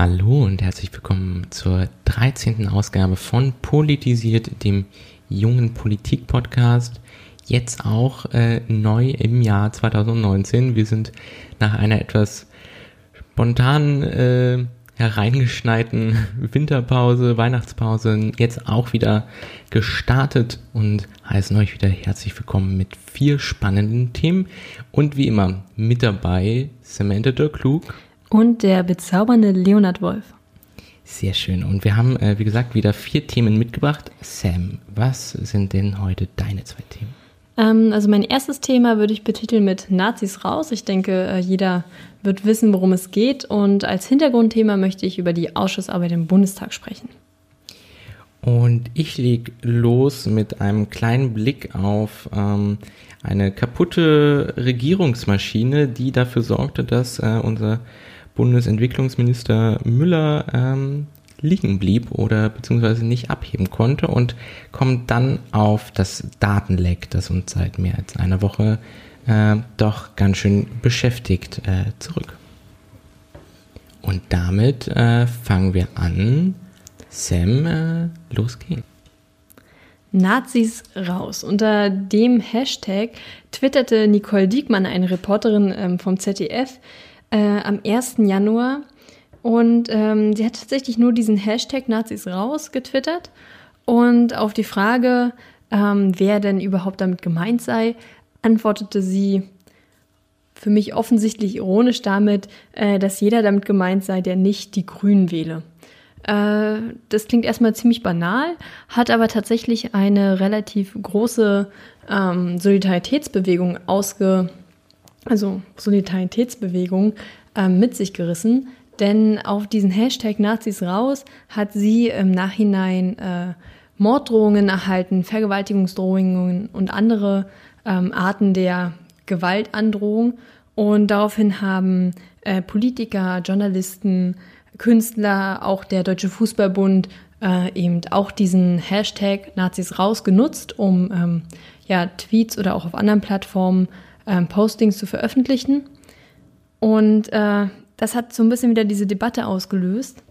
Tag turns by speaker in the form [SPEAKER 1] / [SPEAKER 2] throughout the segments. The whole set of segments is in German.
[SPEAKER 1] Hallo und herzlich willkommen zur 13. Ausgabe von Politisiert, dem jungen Politik-Podcast. Jetzt auch äh, neu im Jahr 2019. Wir sind nach einer etwas spontanen, äh, hereingeschneiten Winterpause, Weihnachtspause jetzt auch wieder gestartet und heißen euch wieder herzlich willkommen mit vier spannenden Themen. Und wie immer mit dabei Samantha der Klug
[SPEAKER 2] und der bezaubernde Leonard Wolf.
[SPEAKER 1] Sehr schön. Und wir haben, äh, wie gesagt, wieder vier Themen mitgebracht. Sam, was sind denn heute deine zwei Themen?
[SPEAKER 2] Ähm, also mein erstes Thema würde ich betiteln mit Nazis raus. Ich denke, äh, jeder wird wissen, worum es geht. Und als Hintergrundthema möchte ich über die Ausschussarbeit im Bundestag sprechen.
[SPEAKER 1] Und ich lege los mit einem kleinen Blick auf ähm, eine kaputte Regierungsmaschine, die dafür sorgte, dass äh, unser Bundesentwicklungsminister Müller ähm, liegen blieb oder beziehungsweise nicht abheben konnte und kommt dann auf das Datenleck, das uns seit mehr als einer Woche äh, doch ganz schön beschäftigt, äh, zurück. Und damit äh, fangen wir an. Sam, äh, los geht's.
[SPEAKER 2] Nazis raus. Unter dem Hashtag twitterte Nicole Diekmann, eine Reporterin ähm, vom ZDF, äh, am 1. Januar. Und ähm, sie hat tatsächlich nur diesen Hashtag Nazis raus getwittert. Und auf die Frage, ähm, wer denn überhaupt damit gemeint sei, antwortete sie für mich offensichtlich ironisch damit, äh, dass jeder damit gemeint sei, der nicht die Grünen wähle. Äh, das klingt erstmal ziemlich banal, hat aber tatsächlich eine relativ große ähm, Solidaritätsbewegung ausge, also Solidaritätsbewegung äh, mit sich gerissen. Denn auf diesen Hashtag Nazis raus hat sie im Nachhinein äh, Morddrohungen erhalten, Vergewaltigungsdrohungen und andere ähm, Arten der Gewaltandrohung. Und daraufhin haben äh, Politiker, Journalisten, Künstler, auch der Deutsche Fußballbund äh, eben auch diesen Hashtag Nazis raus genutzt, um ähm, ja, Tweets oder auch auf anderen Plattformen ähm, Postings zu veröffentlichen. Und äh, das hat so ein bisschen wieder diese Debatte ausgelöst.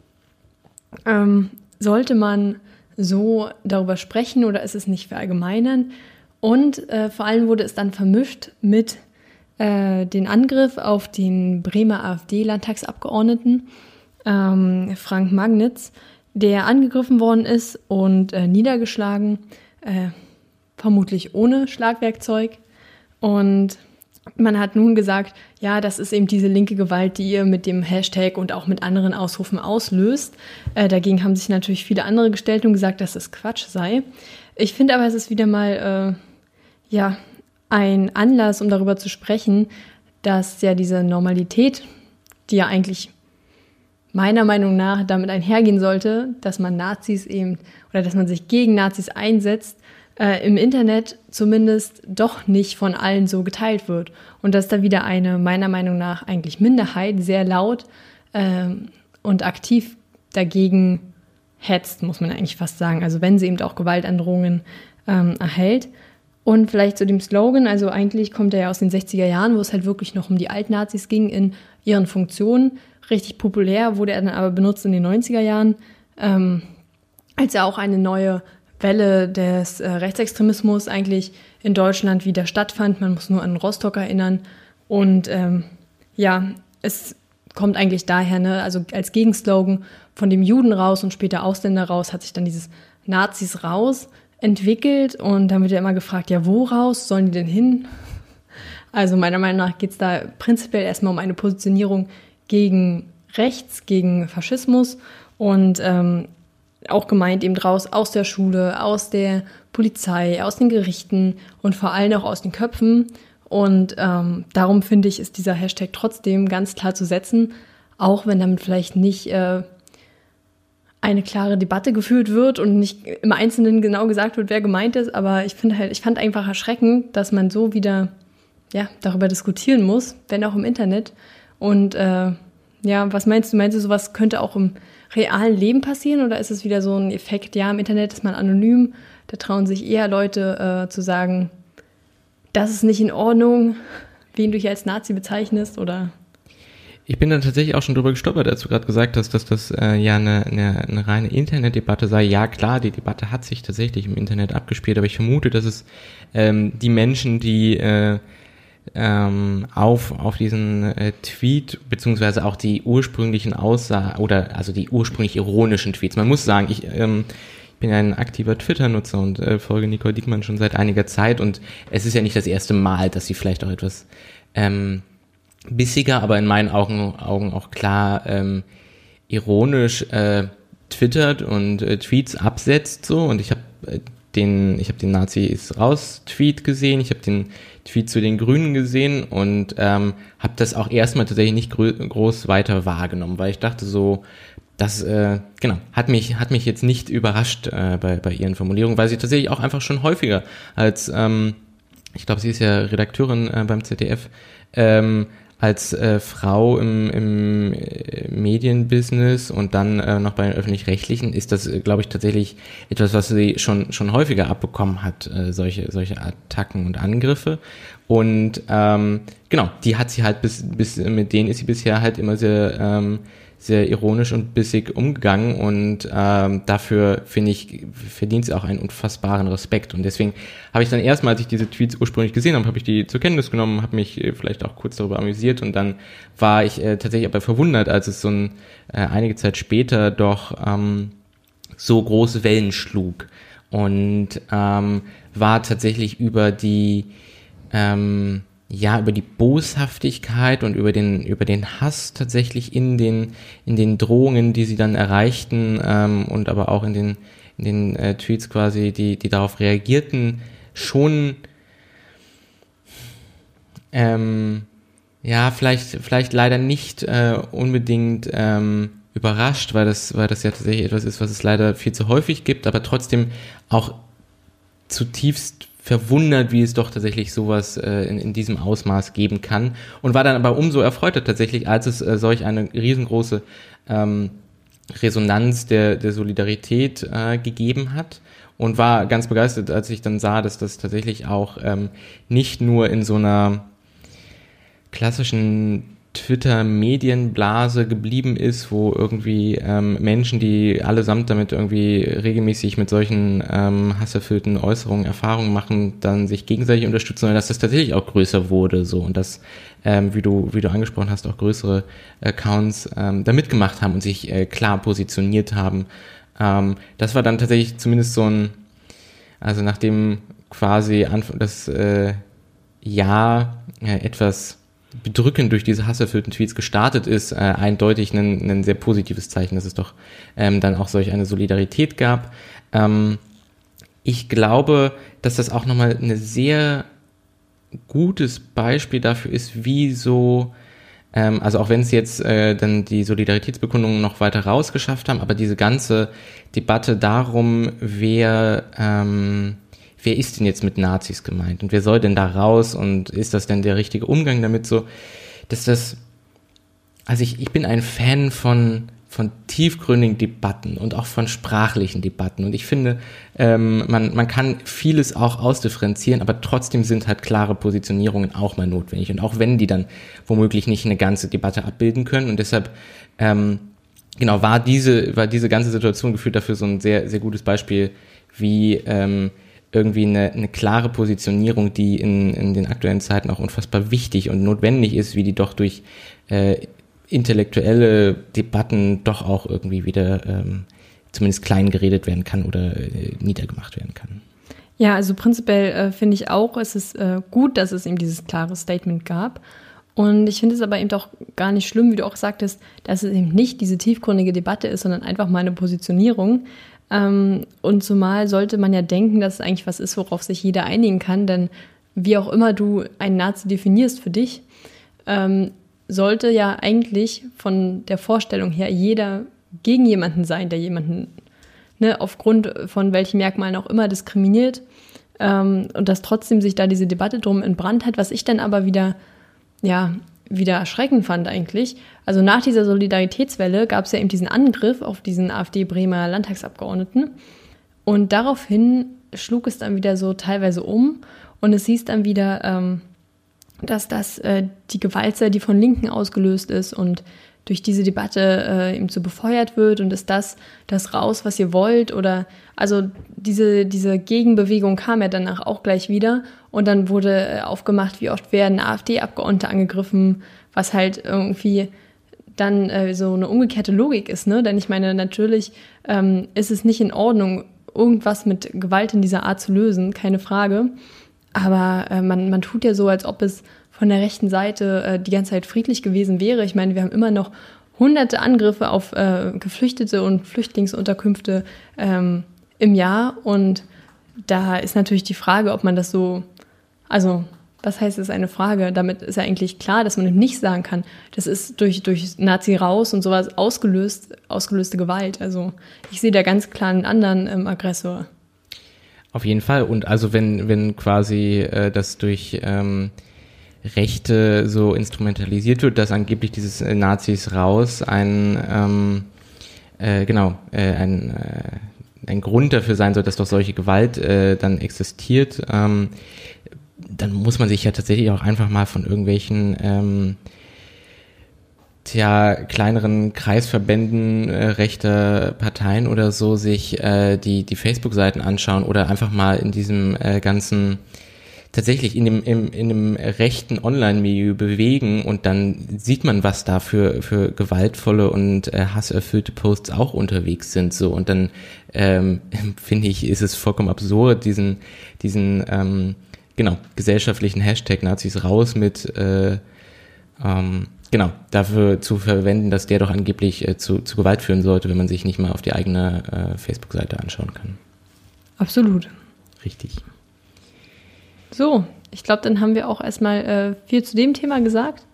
[SPEAKER 2] Ähm, sollte man so darüber sprechen oder ist es nicht verallgemeinern? Und äh, vor allem wurde es dann vermischt mit äh, den Angriff auf den Bremer AfD-Landtagsabgeordneten ähm, Frank Magnitz, der angegriffen worden ist und äh, niedergeschlagen, äh, vermutlich ohne Schlagwerkzeug. Und man hat nun gesagt, ja, das ist eben diese linke Gewalt, die ihr mit dem Hashtag und auch mit anderen Ausrufen auslöst. Äh, dagegen haben sich natürlich viele andere gestellt und gesagt, dass es Quatsch sei. Ich finde aber, es ist wieder mal, äh, ja, ein Anlass, um darüber zu sprechen, dass ja diese Normalität, die ja eigentlich meiner Meinung nach damit einhergehen sollte, dass man Nazis eben oder dass man sich gegen Nazis einsetzt, äh, im Internet zumindest doch nicht von allen so geteilt wird. Und dass da wieder eine, meiner Meinung nach, eigentlich Minderheit sehr laut ähm, und aktiv dagegen hetzt, muss man eigentlich fast sagen. Also wenn sie eben auch Gewaltandrohungen ähm, erhält. Und vielleicht zu dem Slogan, also eigentlich kommt er ja aus den 60er Jahren, wo es halt wirklich noch um die Altnazis ging in ihren Funktionen. Richtig populär wurde er dann aber benutzt in den 90er Jahren, ähm, als er auch eine neue Welle des äh, Rechtsextremismus eigentlich in Deutschland wieder stattfand. Man muss nur an Rostock erinnern. Und ähm, ja, es kommt eigentlich daher, ne, also als Gegenslogan von dem Juden raus und später Ausländer raus, hat sich dann dieses Nazis raus entwickelt. Und dann wird ja immer gefragt, ja, wo raus sollen die denn hin? Also meiner Meinung nach geht es da prinzipiell erstmal um eine Positionierung gegen rechts, gegen Faschismus. Und ähm, auch gemeint eben draus aus der Schule, aus der Polizei, aus den Gerichten und vor allem auch aus den Köpfen. Und ähm, darum finde ich, ist dieser Hashtag trotzdem ganz klar zu setzen, auch wenn damit vielleicht nicht äh, eine klare Debatte geführt wird und nicht im Einzelnen genau gesagt wird, wer gemeint ist. Aber ich finde halt, ich fand einfach erschreckend, dass man so wieder ja, darüber diskutieren muss, wenn auch im Internet. Und äh, ja, was meinst du? Meinst du, sowas könnte auch im realen Leben passieren oder ist es wieder so ein Effekt, ja, im Internet ist man anonym, da trauen sich eher Leute äh, zu sagen, das ist nicht in Ordnung, wen du hier als Nazi bezeichnest oder
[SPEAKER 1] ich bin dann tatsächlich auch schon drüber gestolpert, als du gerade gesagt hast, dass das äh, ja eine, eine, eine reine Internetdebatte sei. Ja, klar, die Debatte hat sich tatsächlich im Internet abgespielt, aber ich vermute, dass es ähm, die Menschen, die äh, ähm, auf, auf diesen äh, Tweet, beziehungsweise auch die ursprünglichen Aussagen, oder also die ursprünglich ironischen Tweets. Man muss sagen, ich, ähm, ich bin ein aktiver Twitter-Nutzer und äh, folge Nicole Diekmann schon seit einiger Zeit und es ist ja nicht das erste Mal, dass sie vielleicht auch etwas ähm, bissiger, aber in meinen Augen, Augen auch klar ähm, ironisch äh, twittert und äh, Tweets absetzt so und ich habe äh, den ich habe den Nazis raus Tweet gesehen, ich habe den Tweet zu den Grünen gesehen und ähm, habe das auch erstmal tatsächlich nicht groß weiter wahrgenommen, weil ich dachte so, das äh, genau hat mich hat mich jetzt nicht überrascht äh, bei bei ihren Formulierungen, weil sie tatsächlich auch einfach schon häufiger als ähm, ich glaube, sie ist ja Redakteurin äh, beim ZDF ähm, als äh, Frau im, im äh, Medienbusiness und dann äh, noch bei den öffentlich-rechtlichen ist das, äh, glaube ich, tatsächlich etwas, was sie schon schon häufiger abbekommen hat, äh, solche solche Attacken und Angriffe. Und ähm, genau, die hat sie halt bis bis mit denen ist sie bisher halt immer sehr ähm, sehr ironisch und bissig umgegangen und ähm, dafür finde ich verdient sie auch einen unfassbaren Respekt. Und deswegen habe ich dann erstmal, als ich diese Tweets ursprünglich gesehen habe, habe ich die zur Kenntnis genommen, habe mich äh, vielleicht auch kurz darüber amüsiert und dann war ich äh, tatsächlich aber verwundert, als es so ein, äh, einige Zeit später doch ähm, so große Wellen schlug und ähm, war tatsächlich über die ähm, ja über die Boshaftigkeit und über den über den Hass tatsächlich in den in den Drohungen, die sie dann erreichten ähm, und aber auch in den in den äh, Tweets quasi, die die darauf reagierten, schon ähm, ja vielleicht vielleicht leider nicht äh, unbedingt ähm, überrascht, weil das weil das ja tatsächlich etwas ist, was es leider viel zu häufig gibt, aber trotzdem auch zutiefst verwundert, wie es doch tatsächlich sowas äh, in, in diesem Ausmaß geben kann. Und war dann aber umso erfreuter tatsächlich, als es äh, solch eine riesengroße ähm, Resonanz der, der Solidarität äh, gegeben hat und war ganz begeistert, als ich dann sah, dass das tatsächlich auch ähm, nicht nur in so einer klassischen Twitter-Medienblase geblieben ist, wo irgendwie ähm, Menschen, die allesamt damit irgendwie regelmäßig mit solchen ähm, hasserfüllten Äußerungen Erfahrungen machen, dann sich gegenseitig unterstützen, sondern dass das tatsächlich auch größer wurde, so und dass, ähm, wie du wie du angesprochen hast, auch größere Accounts ähm, da mitgemacht haben und sich äh, klar positioniert haben. Ähm, das war dann tatsächlich zumindest so ein, also nachdem quasi Anfang das äh, Jahr äh, etwas bedrückend durch diese hasserfüllten Tweets gestartet ist, äh, eindeutig ein, ein sehr positives Zeichen, dass es doch ähm, dann auch solch eine Solidarität gab. Ähm, ich glaube, dass das auch nochmal ein sehr gutes Beispiel dafür ist, wie so, ähm, also auch wenn es jetzt äh, dann die Solidaritätsbekundungen noch weiter rausgeschafft haben, aber diese ganze Debatte darum, wer ähm, wer ist denn jetzt mit Nazis gemeint und wer soll denn da raus und ist das denn der richtige Umgang damit so, dass das, also ich, ich bin ein Fan von, von tiefgründigen Debatten und auch von sprachlichen Debatten und ich finde, ähm, man, man kann vieles auch ausdifferenzieren, aber trotzdem sind halt klare Positionierungen auch mal notwendig und auch wenn die dann womöglich nicht eine ganze Debatte abbilden können und deshalb ähm, genau war diese war diese ganze Situation gefühlt dafür so ein sehr sehr gutes Beispiel, wie ähm, irgendwie eine, eine klare Positionierung, die in, in den aktuellen Zeiten auch unfassbar wichtig und notwendig ist, wie die doch durch äh, intellektuelle Debatten doch auch irgendwie wieder ähm, zumindest klein geredet werden kann oder äh, niedergemacht werden kann.
[SPEAKER 2] Ja, also prinzipiell äh, finde ich auch, es ist äh, gut, dass es eben dieses klare Statement gab. Und ich finde es aber eben doch gar nicht schlimm, wie du auch sagtest, dass es eben nicht diese tiefgründige Debatte ist, sondern einfach mal eine Positionierung, und zumal sollte man ja denken, dass es eigentlich was ist, worauf sich jeder einigen kann, denn wie auch immer du einen Nazi definierst für dich, ähm, sollte ja eigentlich von der Vorstellung her jeder gegen jemanden sein, der jemanden ne, aufgrund von welchen Merkmalen auch immer diskriminiert ähm, und dass trotzdem sich da diese Debatte drum entbrannt hat, was ich dann aber wieder, ja, wieder erschreckend fand eigentlich. Also nach dieser Solidaritätswelle gab es ja eben diesen Angriff auf diesen AfD-Bremer Landtagsabgeordneten und daraufhin schlug es dann wieder so teilweise um und es hieß dann wieder, ähm, dass das äh, die Gewalt sei, die von Linken ausgelöst ist und durch diese Debatte äh, eben so befeuert wird und ist das das raus, was ihr wollt oder also diese, diese Gegenbewegung kam ja danach auch gleich wieder und dann wurde äh, aufgemacht, wie oft werden AfD-Abgeordnete angegriffen, was halt irgendwie dann äh, so eine umgekehrte Logik ist, ne? Denn ich meine, natürlich ähm, ist es nicht in Ordnung, irgendwas mit Gewalt in dieser Art zu lösen, keine Frage. Aber äh, man, man tut ja so, als ob es von der rechten Seite äh, die ganze Zeit friedlich gewesen wäre. Ich meine, wir haben immer noch hunderte Angriffe auf äh, Geflüchtete und Flüchtlingsunterkünfte ähm, im Jahr. Und da ist natürlich die Frage, ob man das so, also was heißt, es eine Frage. Damit ist ja eigentlich klar, dass man eben nicht sagen kann, das ist durch, durch Nazi raus und sowas ausgelöst, ausgelöste Gewalt. Also ich sehe da ganz klar einen anderen ähm, Aggressor.
[SPEAKER 1] Auf jeden Fall. Und also wenn, wenn quasi äh, das durch ähm, Rechte so instrumentalisiert wird, dass angeblich dieses äh, Nazis raus ein, ähm, äh, genau, äh, ein, äh, ein Grund dafür sein soll, dass doch solche Gewalt äh, dann existiert, ähm, dann muss man sich ja tatsächlich auch einfach mal von irgendwelchen ähm, tja, kleineren Kreisverbänden äh, rechter Parteien oder so sich äh, die, die Facebook-Seiten anschauen oder einfach mal in diesem äh, ganzen tatsächlich in dem, im, in dem rechten Online-Milieu bewegen und dann sieht man, was da für, für gewaltvolle und äh, hasserfüllte Posts auch unterwegs sind. So und dann ähm, finde ich, ist es vollkommen absurd, diesen, diesen ähm, genau, gesellschaftlichen Hashtag Nazis raus mit äh, ähm, genau, dafür zu verwenden, dass der doch angeblich äh, zu, zu Gewalt führen sollte, wenn man sich nicht mal auf die eigene äh, Facebook-Seite anschauen kann.
[SPEAKER 2] Absolut.
[SPEAKER 1] Richtig.
[SPEAKER 2] So, ich glaube, dann haben wir auch erstmal äh, viel zu dem Thema gesagt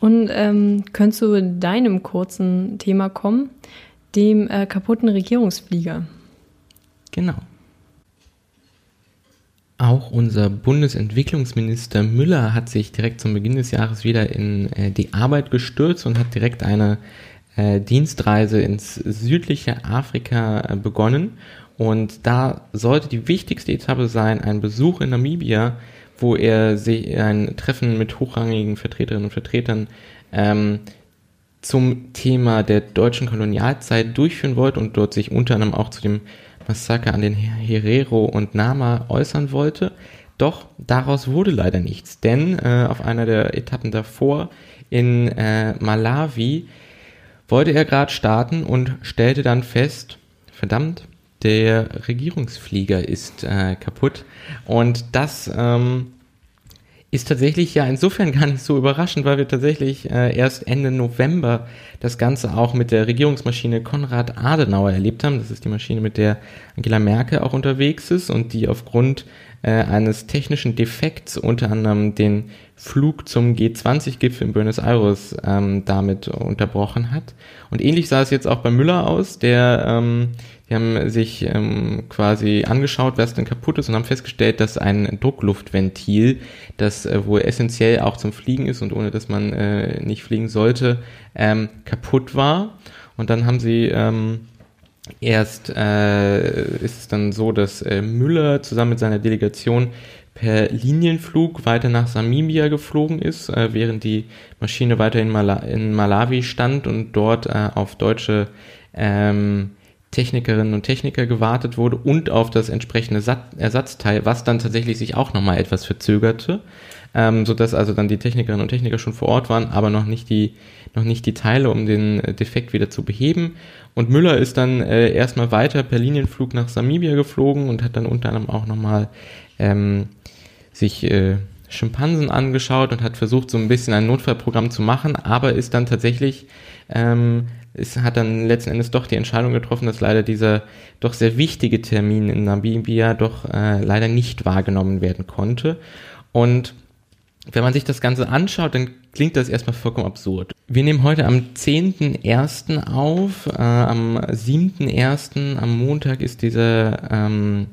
[SPEAKER 2] und ähm, können zu deinem kurzen Thema kommen, dem äh, kaputten Regierungsflieger.
[SPEAKER 1] Genau. Auch unser Bundesentwicklungsminister Müller hat sich direkt zum Beginn des Jahres wieder in äh, die Arbeit gestürzt und hat direkt eine äh, Dienstreise ins südliche Afrika äh, begonnen und da sollte die wichtigste Etappe sein, ein Besuch in Namibia, wo er sich ein Treffen mit hochrangigen Vertreterinnen und Vertretern ähm, zum Thema der deutschen Kolonialzeit durchführen wollte und dort sich unter anderem auch zu dem Massaker an den Herero und Nama äußern wollte. Doch daraus wurde leider nichts, denn äh, auf einer der Etappen davor in äh, Malawi wollte er gerade starten und stellte dann fest, verdammt, der Regierungsflieger ist äh, kaputt. Und das ähm, ist tatsächlich ja insofern gar nicht so überraschend, weil wir tatsächlich äh, erst Ende November das Ganze auch mit der Regierungsmaschine Konrad Adenauer erlebt haben. Das ist die Maschine, mit der Angela Merkel auch unterwegs ist und die aufgrund äh, eines technischen Defekts unter anderem den Flug zum G20-Gipfel in Buenos Aires ähm, damit unterbrochen hat. Und ähnlich sah es jetzt auch bei Müller aus, der ähm, die haben sich ähm, quasi angeschaut, was denn kaputt ist und haben festgestellt, dass ein Druckluftventil, das äh, wohl essentiell auch zum Fliegen ist und ohne dass man äh, nicht fliegen sollte, ähm, kaputt war. Und dann haben sie ähm, erst äh, ist es dann so, dass äh, Müller zusammen mit seiner Delegation per Linienflug weiter nach Namibia geflogen ist, äh, während die Maschine weiter in, Mala in Malawi stand und dort äh, auf deutsche ähm, Technikerinnen und Techniker gewartet wurde und auf das entsprechende Ersatzteil, was dann tatsächlich sich auch nochmal etwas verzögerte, ähm, sodass also dann die Technikerinnen und Techniker schon vor Ort waren, aber noch nicht die, noch nicht die Teile, um den äh, Defekt wieder zu beheben. Und Müller ist dann äh, erstmal weiter per Linienflug nach Namibia geflogen und hat dann unter anderem auch nochmal ähm, sich äh, Schimpansen angeschaut und hat versucht, so ein bisschen ein Notfallprogramm zu machen, aber ist dann tatsächlich ähm, es hat dann letzten Endes doch die Entscheidung getroffen, dass leider dieser doch sehr wichtige Termin in Namibia doch äh, leider nicht wahrgenommen werden konnte. Und wenn man sich das Ganze anschaut, dann klingt das erstmal vollkommen absurd. Wir nehmen heute am 10.01. auf, äh, am 7.01. am Montag ist dieser, ähm,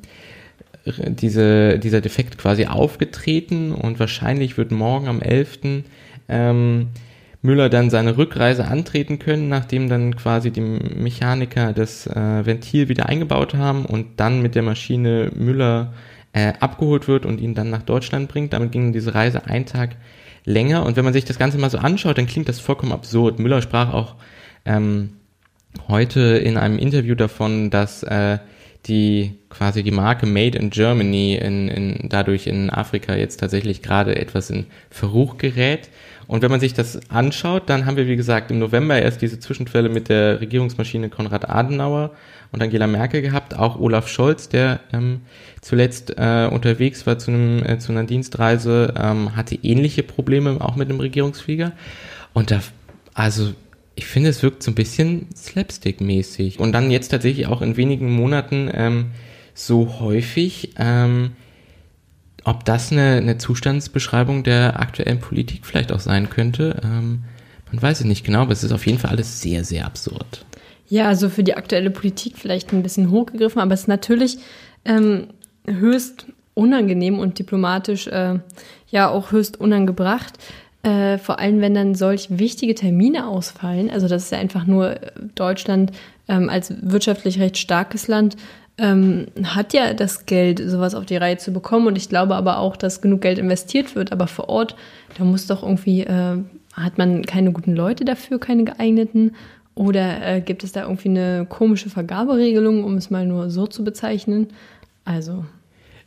[SPEAKER 1] diese, dieser Defekt quasi aufgetreten und wahrscheinlich wird morgen am 11. Ähm, Müller dann seine Rückreise antreten können, nachdem dann quasi die Mechaniker das äh, Ventil wieder eingebaut haben und dann mit der Maschine Müller äh, abgeholt wird und ihn dann nach Deutschland bringt. Damit ging diese Reise einen Tag länger. Und wenn man sich das Ganze mal so anschaut, dann klingt das vollkommen absurd. Müller sprach auch ähm, heute in einem Interview davon, dass äh, die quasi die Marke Made in Germany in, in, dadurch in Afrika jetzt tatsächlich gerade etwas in Verruch gerät. Und wenn man sich das anschaut, dann haben wir, wie gesagt, im November erst diese Zwischenfälle mit der Regierungsmaschine Konrad Adenauer und Angela Merkel gehabt, auch Olaf Scholz, der ähm, zuletzt äh, unterwegs war zu, einem, äh, zu einer Dienstreise, ähm, hatte ähnliche Probleme auch mit dem Regierungsflieger. Und da, also ich finde, es wirkt so ein bisschen slapstick-mäßig. Und dann jetzt tatsächlich auch in wenigen Monaten ähm, so häufig. Ähm, ob das eine, eine Zustandsbeschreibung der aktuellen Politik vielleicht auch sein könnte, ähm, man weiß es nicht genau, aber es ist auf jeden Fall alles sehr, sehr absurd.
[SPEAKER 2] Ja, also für die aktuelle Politik vielleicht ein bisschen hochgegriffen, aber es ist natürlich ähm, höchst unangenehm und diplomatisch äh, ja auch höchst unangebracht. Äh, vor allem, wenn dann solch wichtige Termine ausfallen. Also das ist ja einfach nur Deutschland ähm, als wirtschaftlich recht starkes Land ähm, hat ja das Geld, sowas auf die Reihe zu bekommen. Und ich glaube aber auch, dass genug Geld investiert wird. Aber vor Ort, da muss doch irgendwie, äh, hat man keine guten Leute dafür, keine geeigneten? Oder äh, gibt es da irgendwie eine komische Vergaberegelung, um es mal nur so zu bezeichnen? Also.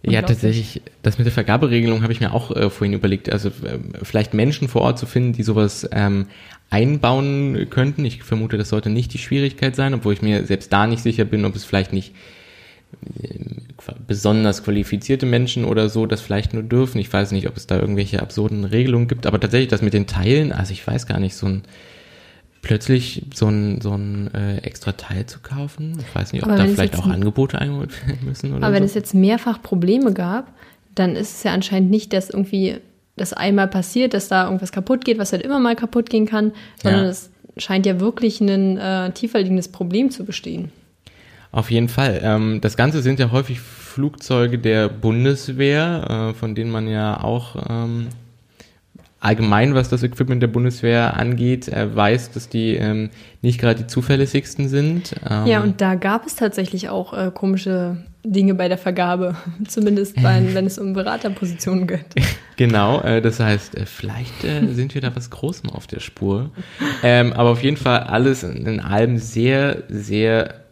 [SPEAKER 1] Ja, tatsächlich, das mit der Vergaberegelung habe ich mir auch äh, vorhin überlegt. Also äh, vielleicht Menschen vor Ort zu finden, die sowas ähm, einbauen könnten. Ich vermute, das sollte nicht die Schwierigkeit sein, obwohl ich mir selbst da nicht sicher bin, ob es vielleicht nicht besonders qualifizierte Menschen oder so das vielleicht nur dürfen. Ich weiß nicht, ob es da irgendwelche absurden Regelungen gibt, aber tatsächlich das mit den Teilen, also ich weiß gar nicht, so ein plötzlich so ein, so ein äh, extra Teil zu kaufen. Ich weiß nicht, ob aber da vielleicht auch Angebote eingeholt werden müssen oder
[SPEAKER 2] Aber
[SPEAKER 1] so.
[SPEAKER 2] wenn es jetzt mehrfach Probleme gab, dann ist es ja anscheinend nicht, dass irgendwie das einmal passiert, dass da irgendwas kaputt geht, was halt immer mal kaputt gehen kann, sondern ja. es scheint ja wirklich ein äh, tiefer liegendes Problem zu bestehen.
[SPEAKER 1] Auf jeden Fall. Ähm, das Ganze sind ja häufig Flugzeuge der Bundeswehr, äh, von denen man ja auch ähm, allgemein, was das Equipment der Bundeswehr angeht, äh, weiß, dass die ähm, nicht gerade die zuverlässigsten sind.
[SPEAKER 2] Ähm, ja, und da gab es tatsächlich auch äh, komische Dinge bei der Vergabe, zumindest bei, wenn es um Beraterpositionen geht.
[SPEAKER 1] Genau, äh, das heißt, äh, vielleicht äh, sind wir da was Großem auf der Spur. Ähm, aber auf jeden Fall alles in allem sehr, sehr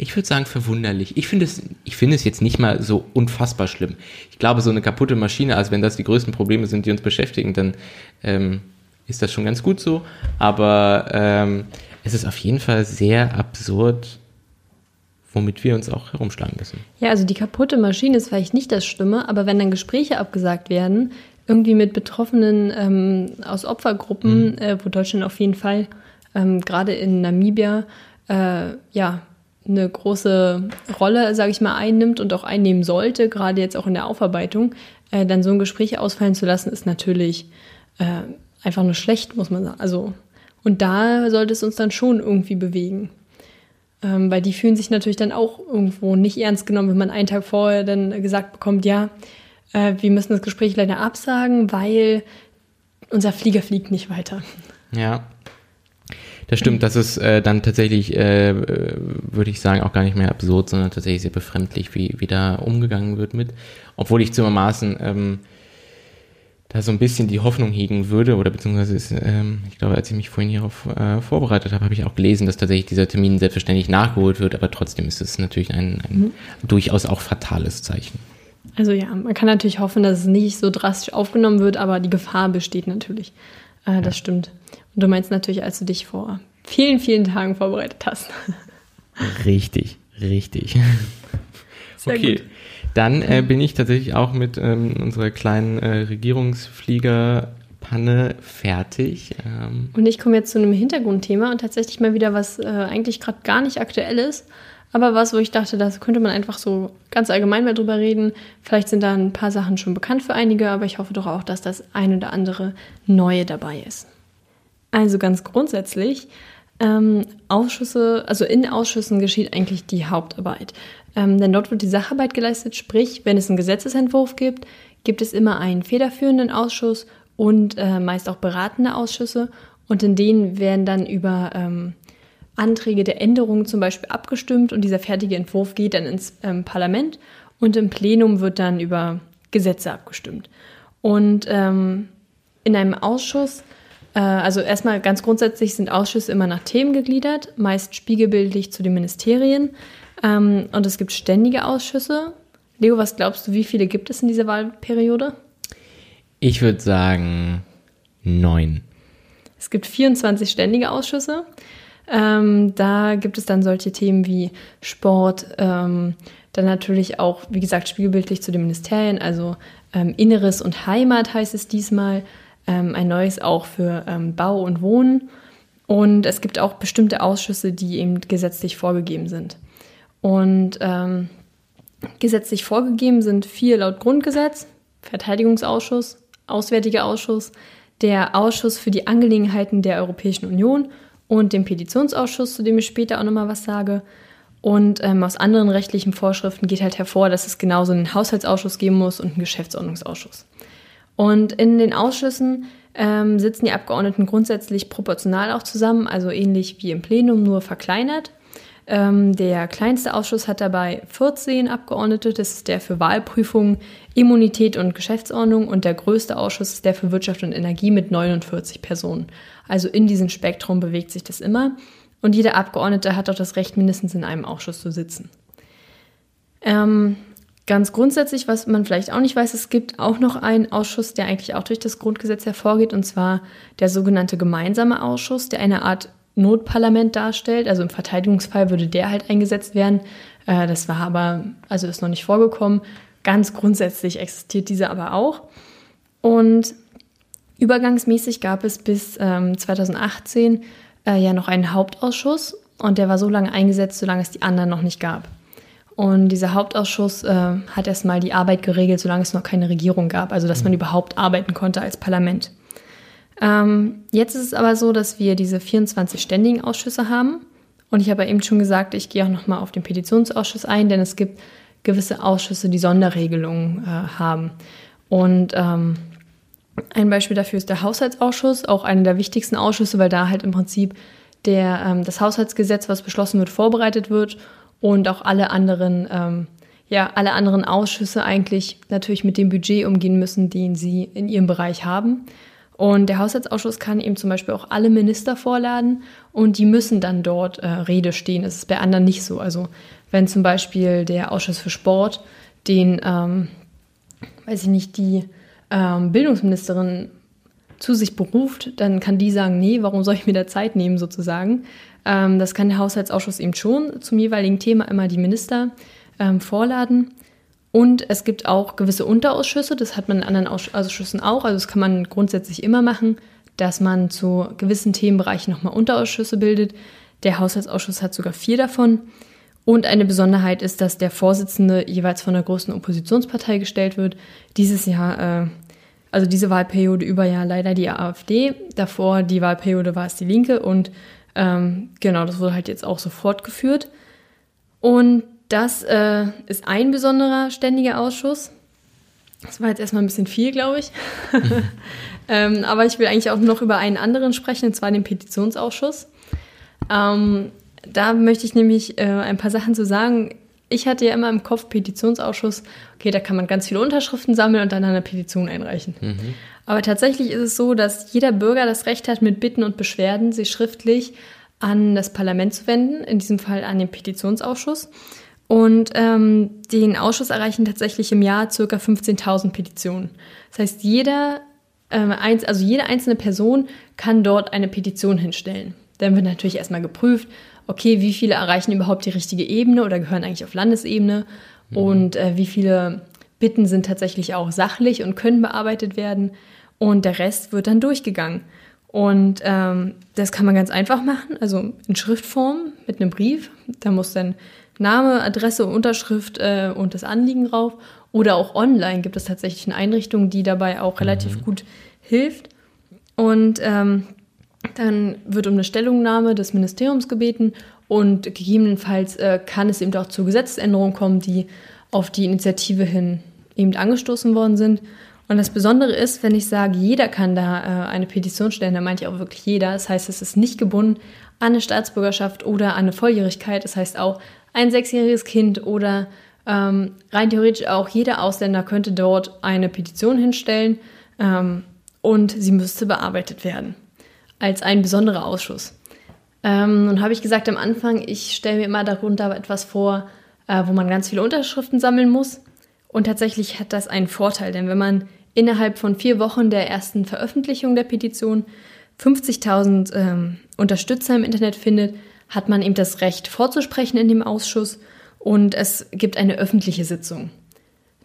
[SPEAKER 1] ich würde sagen verwunderlich. Ich finde es, ich finde es jetzt nicht mal so unfassbar schlimm. Ich glaube, so eine kaputte Maschine, also wenn das die größten Probleme sind, die uns beschäftigen, dann ähm, ist das schon ganz gut so. Aber ähm, es ist auf jeden Fall sehr absurd, womit wir uns auch herumschlagen müssen.
[SPEAKER 2] Ja, also die kaputte Maschine ist vielleicht nicht das Schlimme, aber wenn dann Gespräche abgesagt werden, irgendwie mit Betroffenen ähm, aus Opfergruppen, mhm. äh, wo Deutschland auf jeden Fall ähm, gerade in Namibia äh, ja eine große Rolle, sage ich mal, einnimmt und auch einnehmen sollte, gerade jetzt auch in der Aufarbeitung, äh, dann so ein Gespräch ausfallen zu lassen, ist natürlich äh, einfach nur schlecht, muss man sagen. Also, und da sollte es uns dann schon irgendwie bewegen. Ähm, weil die fühlen sich natürlich dann auch irgendwo nicht ernst genommen, wenn man einen Tag vorher dann gesagt bekommt, ja, äh, wir müssen das Gespräch leider absagen, weil unser Flieger fliegt nicht weiter.
[SPEAKER 1] Ja, das stimmt, das ist äh, dann tatsächlich, äh, würde ich sagen, auch gar nicht mehr absurd, sondern tatsächlich sehr befremdlich, wie, wie da umgegangen wird mit. Obwohl ich zumermaßen ähm, da so ein bisschen die Hoffnung hegen würde, oder beziehungsweise ist, ähm, ich glaube, als ich mich vorhin hierauf äh, vorbereitet habe, habe ich auch gelesen, dass tatsächlich dieser Termin selbstverständlich nachgeholt wird, aber trotzdem ist es natürlich ein, ein mhm. durchaus auch fatales Zeichen.
[SPEAKER 2] Also ja, man kann natürlich hoffen, dass es nicht so drastisch aufgenommen wird, aber die Gefahr besteht natürlich. Äh, das ja. stimmt. Und du meinst natürlich, als du dich vor vielen, vielen Tagen vorbereitet hast.
[SPEAKER 1] Richtig, richtig. Sehr okay. Gut. Dann äh, bin ich tatsächlich auch mit ähm, unserer kleinen äh, Regierungsfliegerpanne fertig.
[SPEAKER 2] Ähm. Und ich komme jetzt zu einem Hintergrundthema und tatsächlich mal wieder was äh, eigentlich gerade gar nicht aktuell ist. aber was, wo ich dachte, da könnte man einfach so ganz allgemein mal drüber reden. Vielleicht sind da ein paar Sachen schon bekannt für einige, aber ich hoffe doch auch, dass das ein oder andere Neue dabei ist. Also ganz grundsätzlich, ähm, Ausschüsse, also in Ausschüssen geschieht eigentlich die Hauptarbeit. Ähm, denn dort wird die Sacharbeit geleistet, sprich, wenn es einen Gesetzesentwurf gibt, gibt es immer einen federführenden Ausschuss und äh, meist auch beratende Ausschüsse. Und in denen werden dann über ähm, Anträge der Änderungen zum Beispiel abgestimmt und dieser fertige Entwurf geht dann ins ähm, Parlament und im Plenum wird dann über Gesetze abgestimmt. Und ähm, in einem Ausschuss, also erstmal ganz grundsätzlich sind Ausschüsse immer nach Themen gegliedert, meist spiegelbildlich zu den Ministerien. Ähm, und es gibt ständige Ausschüsse. Leo, was glaubst du, wie viele gibt es in dieser Wahlperiode?
[SPEAKER 1] Ich würde sagen neun.
[SPEAKER 2] Es gibt 24 ständige Ausschüsse. Ähm, da gibt es dann solche Themen wie Sport, ähm, dann natürlich auch, wie gesagt, spiegelbildlich zu den Ministerien, also ähm, Inneres und Heimat heißt es diesmal, ähm, ein neues auch für ähm, Bau und Wohnen. Und es gibt auch bestimmte Ausschüsse, die eben gesetzlich vorgegeben sind. Und ähm, gesetzlich vorgegeben sind vier laut Grundgesetz, Verteidigungsausschuss, Auswärtiger Ausschuss, der Ausschuss für die Angelegenheiten der Europäischen Union und dem Petitionsausschuss, zu dem ich später auch nochmal was sage. Und ähm, aus anderen rechtlichen Vorschriften geht halt hervor, dass es genauso einen Haushaltsausschuss geben muss und einen Geschäftsordnungsausschuss. Und in den Ausschüssen ähm, sitzen die Abgeordneten grundsätzlich proportional auch zusammen, also ähnlich wie im Plenum, nur verkleinert. Ähm, der kleinste Ausschuss hat dabei 14 Abgeordnete, das ist der für Wahlprüfung, Immunität und Geschäftsordnung und der größte Ausschuss ist der für Wirtschaft und Energie mit 49 Personen. Also in diesem Spektrum bewegt sich das immer und jeder Abgeordnete hat auch das Recht, mindestens in einem Ausschuss zu sitzen. Ähm, ganz grundsätzlich, was man vielleicht auch nicht weiß, es gibt auch noch einen Ausschuss, der eigentlich auch durch das Grundgesetz hervorgeht, und zwar der sogenannte gemeinsame Ausschuss, der eine Art Notparlament darstellt. Also im Verteidigungsfall würde der halt eingesetzt werden. Äh, das war aber, also ist noch nicht vorgekommen. Ganz grundsätzlich existiert dieser aber auch. Und übergangsmäßig gab es bis ähm, 2018 äh, ja noch einen Hauptausschuss und der war so lange eingesetzt, solange es die anderen noch nicht gab. Und dieser Hauptausschuss äh, hat erstmal die Arbeit geregelt, solange es noch keine Regierung gab, also dass man mhm. überhaupt arbeiten konnte als Parlament. Ähm, jetzt ist es aber so, dass wir diese 24 ständigen Ausschüsse haben. Und ich habe eben schon gesagt, ich gehe auch nochmal auf den Petitionsausschuss ein, denn es gibt gewisse Ausschüsse, die Sonderregelungen äh, haben. Und ähm, ein Beispiel dafür ist der Haushaltsausschuss, auch einer der wichtigsten Ausschüsse, weil da halt im Prinzip der, ähm, das Haushaltsgesetz, was beschlossen wird, vorbereitet wird und auch alle anderen, ähm, ja, alle anderen Ausschüsse eigentlich natürlich mit dem Budget umgehen müssen, den sie in ihrem Bereich haben. Und der Haushaltsausschuss kann eben zum Beispiel auch alle Minister vorladen und die müssen dann dort äh, Rede stehen. Das ist bei anderen nicht so. Also wenn zum Beispiel der Ausschuss für Sport den, ähm, weiß ich nicht, die ähm, Bildungsministerin zu sich beruft, dann kann die sagen, nee, warum soll ich mir da Zeit nehmen sozusagen. Ähm, das kann der Haushaltsausschuss eben schon zum jeweiligen Thema immer die Minister ähm, vorladen. Und es gibt auch gewisse Unterausschüsse, das hat man in anderen Ausschüssen auch, also das kann man grundsätzlich immer machen, dass man zu gewissen Themenbereichen nochmal Unterausschüsse bildet. Der Haushaltsausschuss hat sogar vier davon. Und eine Besonderheit ist, dass der Vorsitzende jeweils von der größten Oppositionspartei gestellt wird. Dieses Jahr, äh, also diese Wahlperiode über ja leider die AfD. Davor die Wahlperiode war es die Linke und ähm, genau, das wurde halt jetzt auch so fortgeführt. Und das äh, ist ein besonderer ständiger Ausschuss. Das war jetzt erstmal ein bisschen viel, glaube ich. ähm, aber ich will eigentlich auch noch über einen anderen sprechen, und zwar den Petitionsausschuss. Ähm, da möchte ich nämlich äh, ein paar Sachen zu sagen. Ich hatte ja immer im Kopf Petitionsausschuss, okay, da kann man ganz viele Unterschriften sammeln und dann eine Petition einreichen. Mhm. Aber tatsächlich ist es so, dass jeder Bürger das Recht hat, mit Bitten und Beschwerden sich schriftlich an das Parlament zu wenden, in diesem Fall an den Petitionsausschuss. Und ähm, den Ausschuss erreichen tatsächlich im Jahr circa 15.000 Petitionen. Das heißt, jeder, ähm, eins, also jede einzelne Person kann dort eine Petition hinstellen. Dann wird natürlich erstmal geprüft, okay, wie viele erreichen überhaupt die richtige Ebene oder gehören eigentlich auf Landesebene mhm. und äh, wie viele Bitten sind tatsächlich auch sachlich und können bearbeitet werden und der Rest wird dann durchgegangen. Und ähm, das kann man ganz einfach machen, also in Schriftform mit einem Brief. Da muss dann Name, Adresse, Unterschrift äh, und das Anliegen drauf. Oder auch online gibt es tatsächlich eine Einrichtung, die dabei auch relativ gut hilft. Und ähm, dann wird um eine Stellungnahme des Ministeriums gebeten und gegebenenfalls äh, kann es eben auch zu Gesetzesänderungen kommen, die auf die Initiative hin eben angestoßen worden sind. Und das Besondere ist, wenn ich sage, jeder kann da äh, eine Petition stellen, dann meint ich auch wirklich jeder. Das heißt, es ist nicht gebunden an eine Staatsbürgerschaft oder an eine Volljährigkeit. Das heißt auch ein sechsjähriges Kind oder ähm, rein theoretisch auch jeder Ausländer könnte dort eine Petition hinstellen ähm, und sie müsste bearbeitet werden als ein besonderer Ausschuss. Ähm, habe ich gesagt am Anfang, ich stelle mir immer darunter etwas vor, äh, wo man ganz viele Unterschriften sammeln muss. Und tatsächlich hat das einen Vorteil, denn wenn man innerhalb von vier Wochen der ersten Veröffentlichung der Petition 50.000 ähm, Unterstützer im Internet findet, hat man eben das Recht vorzusprechen in dem Ausschuss und es gibt eine öffentliche Sitzung.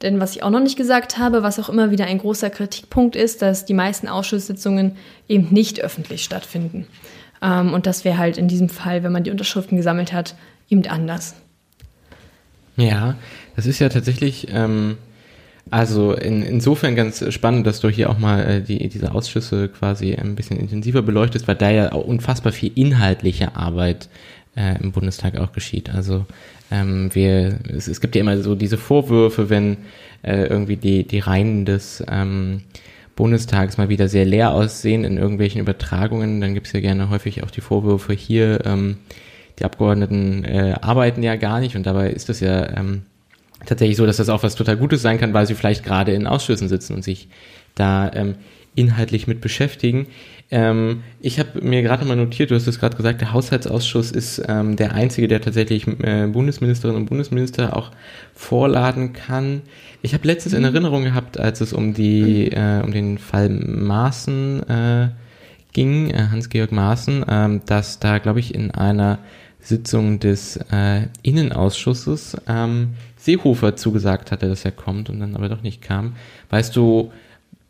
[SPEAKER 2] Denn was ich auch noch nicht gesagt habe, was auch immer wieder ein großer Kritikpunkt ist, dass die meisten Ausschusssitzungen eben nicht öffentlich stattfinden. Ähm, und das wäre halt in diesem Fall, wenn man die Unterschriften gesammelt hat, eben anders.
[SPEAKER 1] Ja, das ist ja tatsächlich, ähm, also in, insofern ganz spannend, dass du hier auch mal äh, die, diese Ausschüsse quasi ein bisschen intensiver beleuchtest, weil da ja auch unfassbar viel inhaltliche Arbeit äh, im Bundestag auch geschieht. Also ähm, wir, es, es gibt ja immer so diese Vorwürfe, wenn äh, irgendwie die, die Reihen des ähm, Bundestags mal wieder sehr leer aussehen in irgendwelchen Übertragungen, dann gibt es ja gerne häufig auch die Vorwürfe hier, ähm, die Abgeordneten äh, arbeiten ja gar nicht und dabei ist das ja ähm, tatsächlich so, dass das auch was total Gutes sein kann, weil sie vielleicht gerade in Ausschüssen sitzen und sich da ähm, inhaltlich mit beschäftigen. Ähm, ich habe mir gerade mal notiert, du hast es gerade gesagt, der Haushaltsausschuss ist ähm, der einzige, der tatsächlich äh, Bundesministerinnen und Bundesminister auch vorladen kann. Ich habe letztens in mhm. Erinnerung gehabt, als es um die äh, um den Fall Maaßen äh, ging, äh, Hans-Georg Maaßen, äh, dass da, glaube ich, in einer Sitzung des äh, Innenausschusses ähm, Seehofer zugesagt hatte, dass er kommt und dann aber doch nicht kam. Weißt du,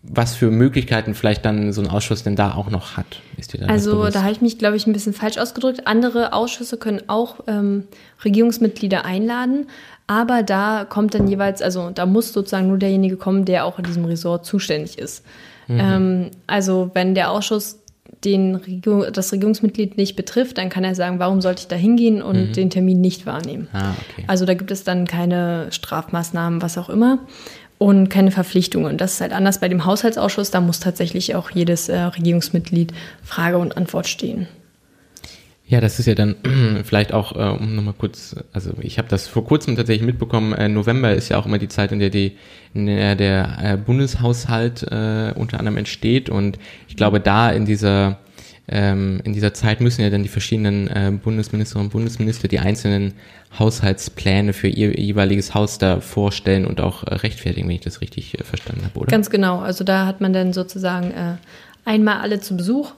[SPEAKER 1] was für Möglichkeiten vielleicht dann so ein Ausschuss denn da auch noch hat.
[SPEAKER 2] Ist dir da also da habe ich mich, glaube ich, ein bisschen falsch ausgedrückt. Andere Ausschüsse können auch ähm, Regierungsmitglieder einladen, aber da kommt dann jeweils, also da muss sozusagen nur derjenige kommen, der auch in diesem Ressort zuständig ist. Mhm. Ähm, also wenn der Ausschuss den Regierung, das Regierungsmitglied nicht betrifft, dann kann er sagen, warum sollte ich da hingehen und mhm. den Termin nicht wahrnehmen. Ah, okay. Also da gibt es dann keine Strafmaßnahmen, was auch immer und keine Verpflichtungen. Das ist halt anders bei dem Haushaltsausschuss. Da muss tatsächlich auch jedes äh, Regierungsmitglied Frage und Antwort stehen.
[SPEAKER 1] Ja, das ist ja dann vielleicht auch, äh, um nochmal kurz, also ich habe das vor kurzem tatsächlich mitbekommen, äh, November ist ja auch immer die Zeit, in der, die, in der der äh, Bundeshaushalt äh, unter anderem entsteht und ich glaube da in dieser ähm, in dieser Zeit müssen ja dann die verschiedenen äh, Bundesministerinnen und Bundesminister die einzelnen Haushaltspläne für ihr jeweiliges Haus da vorstellen und auch äh, rechtfertigen, wenn ich das richtig äh, verstanden habe, oder?
[SPEAKER 2] Ganz genau. Also da hat man dann sozusagen äh, einmal alle zu Besuch.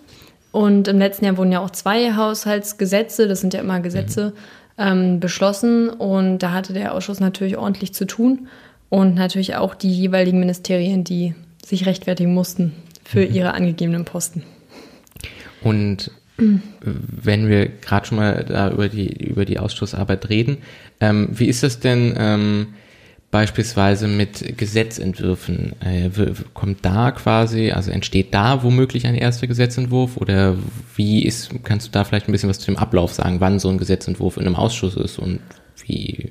[SPEAKER 2] Und im letzten Jahr wurden ja auch zwei Haushaltsgesetze, das sind ja immer Gesetze, mhm. ähm, beschlossen. Und da hatte der Ausschuss natürlich ordentlich zu tun. Und natürlich auch die jeweiligen Ministerien, die sich rechtfertigen mussten für mhm. ihre angegebenen Posten.
[SPEAKER 1] Und wenn wir gerade schon mal da über die, über die Ausschussarbeit reden, ähm, wie ist das denn ähm, beispielsweise mit Gesetzentwürfen? Äh, kommt da quasi, also entsteht da womöglich ein erster Gesetzentwurf oder wie ist, kannst du da vielleicht ein bisschen was zu dem Ablauf sagen, wann so ein Gesetzentwurf in einem Ausschuss ist und wie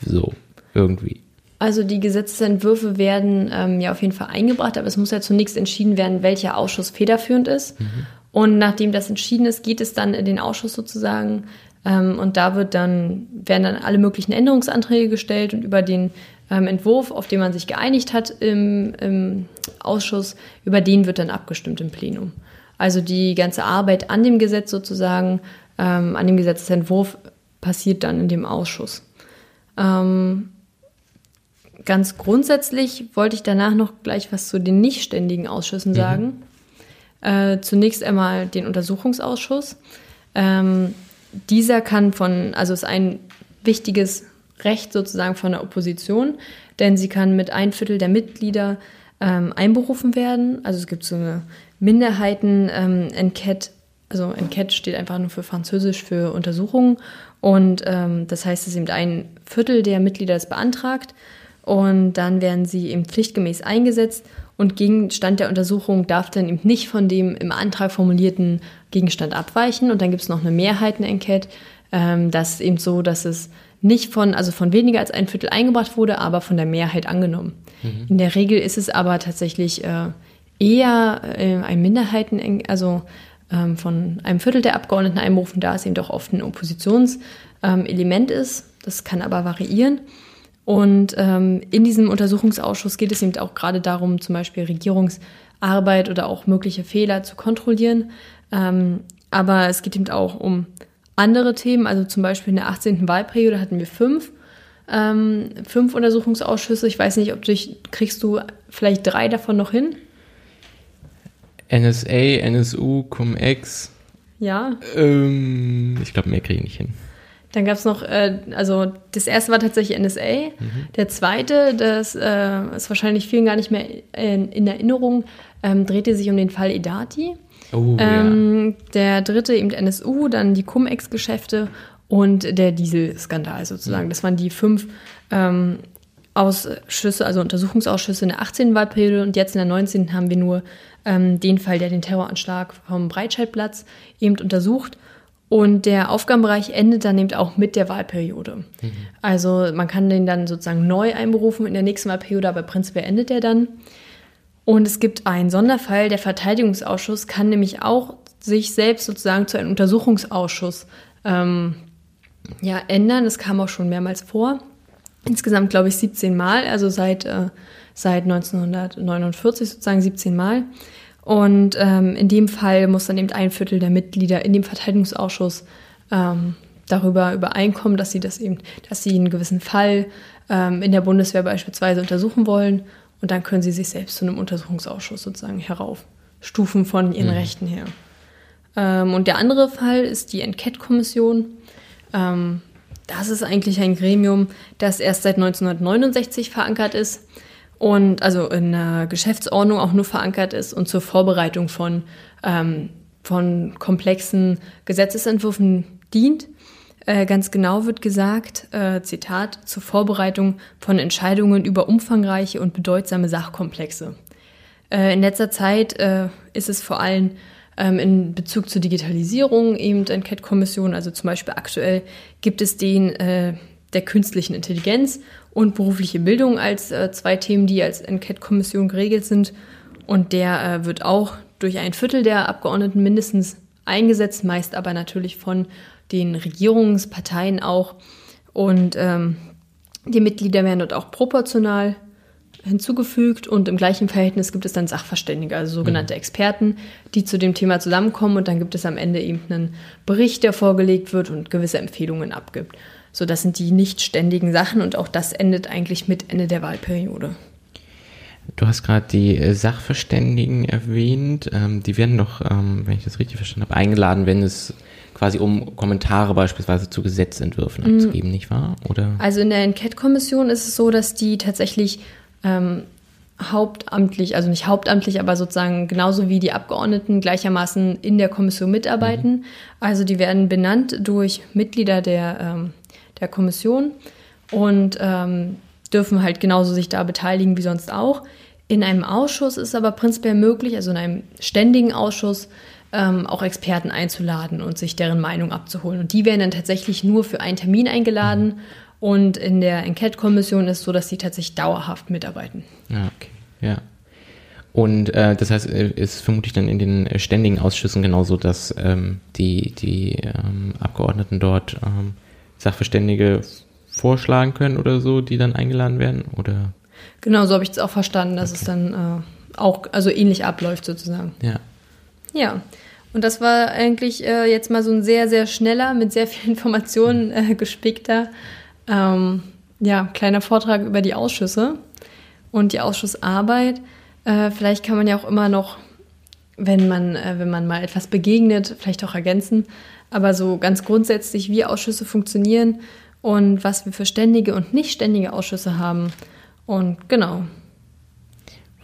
[SPEAKER 1] so irgendwie?
[SPEAKER 2] Also die Gesetzentwürfe werden ähm, ja auf jeden Fall eingebracht, aber es muss ja zunächst entschieden werden, welcher Ausschuss federführend ist. Mhm. Und nachdem das entschieden ist, geht es dann in den Ausschuss sozusagen. Ähm, und da wird dann, werden dann alle möglichen Änderungsanträge gestellt und über den ähm, Entwurf, auf den man sich geeinigt hat im, im Ausschuss, über den wird dann abgestimmt im Plenum. Also die ganze Arbeit an dem Gesetz sozusagen, ähm, an dem Gesetzentwurf passiert dann in dem Ausschuss. Ähm, Ganz grundsätzlich wollte ich danach noch gleich was zu den nicht ständigen Ausschüssen mhm. sagen. Äh, zunächst einmal den Untersuchungsausschuss. Ähm, dieser kann von, also ist ein wichtiges Recht sozusagen von der Opposition, denn sie kann mit ein Viertel der Mitglieder ähm, einberufen werden. Also es gibt so eine Minderheiten-Enquete, also Enquete steht einfach nur für Französisch für Untersuchungen und ähm, das heißt, dass eben ein Viertel der Mitglieder es beantragt und dann werden sie eben pflichtgemäß eingesetzt und Gegenstand der Untersuchung darf dann eben nicht von dem im Antrag formulierten Gegenstand abweichen und dann gibt es noch eine Mehrheiten-Enquete, ähm, das ist eben so, dass es nicht von, also von weniger als ein Viertel eingebracht wurde, aber von der Mehrheit angenommen. Mhm. In der Regel ist es aber tatsächlich äh, eher äh, ein Minderheiten, also ähm, von einem Viertel der Abgeordneten einberufen, da es eben doch oft ein Oppositionselement ähm, ist. Das kann aber variieren. Und ähm, in diesem Untersuchungsausschuss geht es eben auch gerade darum, zum Beispiel Regierungsarbeit oder auch mögliche Fehler zu kontrollieren. Ähm, aber es geht eben auch um andere Themen. Also zum Beispiel in der 18. Wahlperiode hatten wir fünf, ähm, fünf Untersuchungsausschüsse. Ich weiß nicht, ob du kriegst du vielleicht drei davon noch hin?
[SPEAKER 1] NSA, NSU, Cum-Ex.
[SPEAKER 2] Ja.
[SPEAKER 1] Ähm, ich glaube, mehr kriege ich nicht hin.
[SPEAKER 2] Dann gab es noch, äh, also das erste war tatsächlich NSA. Mhm. Der zweite, das äh, ist wahrscheinlich vielen gar nicht mehr in, in Erinnerung, ähm, drehte sich um den Fall Edati.
[SPEAKER 1] Oh,
[SPEAKER 2] ähm, ja. Der dritte eben NSU, dann die Cum-Ex-Geschäfte und der Dieselskandal sozusagen. Mhm. Das waren die fünf ähm, Ausschüsse, also Untersuchungsausschüsse in der 18. Wahlperiode und jetzt in der 19. haben wir nur ähm, den Fall, der den Terroranschlag vom Breitscheidplatz eben untersucht. Und der Aufgabenbereich endet dann eben auch mit der Wahlperiode. Mhm. Also man kann den dann sozusagen neu einberufen in der nächsten Wahlperiode, aber prinzipiell endet der dann. Und es gibt einen Sonderfall, der Verteidigungsausschuss kann nämlich auch sich selbst sozusagen zu einem Untersuchungsausschuss ähm, ja, ändern. Das kam auch schon mehrmals vor. Insgesamt, glaube ich, 17 Mal, also seit, äh, seit 1949 sozusagen 17 Mal. Und ähm, in dem Fall muss dann eben ein Viertel der Mitglieder in dem Verteidigungsausschuss ähm, darüber übereinkommen, dass sie das eben, dass sie einen gewissen Fall ähm, in der Bundeswehr beispielsweise untersuchen wollen. Und dann können sie sich selbst zu einem Untersuchungsausschuss sozusagen heraufstufen von ihren mhm. Rechten her. Ähm, und der andere Fall ist die Enquete-Kommission. Ähm, das ist eigentlich ein Gremium, das erst seit 1969 verankert ist und also in der Geschäftsordnung auch nur verankert ist und zur Vorbereitung von, ähm, von komplexen Gesetzesentwürfen dient. Äh, ganz genau wird gesagt, äh, Zitat, zur Vorbereitung von Entscheidungen über umfangreiche und bedeutsame Sachkomplexe. Äh, in letzter Zeit äh, ist es vor allem ähm, in Bezug zur Digitalisierung eben Enquete-Kommission, also zum Beispiel aktuell gibt es den äh, der künstlichen Intelligenz und berufliche Bildung als äh, zwei Themen, die als Enquete-Kommission geregelt sind. Und der äh, wird auch durch ein Viertel der Abgeordneten mindestens eingesetzt, meist aber natürlich von den Regierungsparteien auch. Und ähm, die Mitglieder werden dort auch proportional hinzugefügt und im gleichen Verhältnis gibt es dann Sachverständige, also sogenannte mhm. Experten, die zu dem Thema zusammenkommen und dann gibt es am Ende eben einen Bericht, der vorgelegt wird und gewisse Empfehlungen abgibt. So, das sind die nicht ständigen Sachen und auch das endet eigentlich mit Ende der Wahlperiode.
[SPEAKER 1] Du hast gerade die äh, Sachverständigen erwähnt. Ähm, die werden doch, ähm, wenn ich das richtig verstanden habe, eingeladen, wenn es quasi um Kommentare beispielsweise zu Gesetzentwürfen mhm. abzugeben, nicht wahr? Oder?
[SPEAKER 2] Also in der Enquete-Kommission ist es so, dass die tatsächlich ähm, hauptamtlich, also nicht hauptamtlich, aber sozusagen genauso wie die Abgeordneten gleichermaßen in der Kommission mitarbeiten. Mhm. Also die werden benannt durch Mitglieder der ähm, der Kommission und ähm, dürfen halt genauso sich da beteiligen wie sonst auch. In einem Ausschuss ist aber prinzipiell möglich, also in einem ständigen Ausschuss, ähm, auch Experten einzuladen und sich deren Meinung abzuholen. Und die werden dann tatsächlich nur für einen Termin eingeladen. Und in der Enquete-Kommission ist es so, dass sie tatsächlich dauerhaft mitarbeiten.
[SPEAKER 1] Ja, okay. Ja. Und äh, das heißt, äh, ist vermutlich dann in den ständigen Ausschüssen genauso, dass ähm, die, die ähm, Abgeordneten dort ähm, Sachverständige vorschlagen können oder so, die dann eingeladen werden? Oder?
[SPEAKER 2] Genau, so habe ich es auch verstanden, dass okay. es dann äh, auch also ähnlich abläuft sozusagen.
[SPEAKER 1] Ja.
[SPEAKER 2] Ja. Und das war eigentlich äh, jetzt mal so ein sehr, sehr schneller, mit sehr vielen Informationen äh, gespickter, ähm, ja, kleiner Vortrag über die Ausschüsse und die Ausschussarbeit. Äh, vielleicht kann man ja auch immer noch, wenn man, äh, wenn man mal etwas begegnet, vielleicht auch ergänzen. Aber so ganz grundsätzlich, wie Ausschüsse funktionieren und was wir für ständige und nicht ständige Ausschüsse haben. Und genau.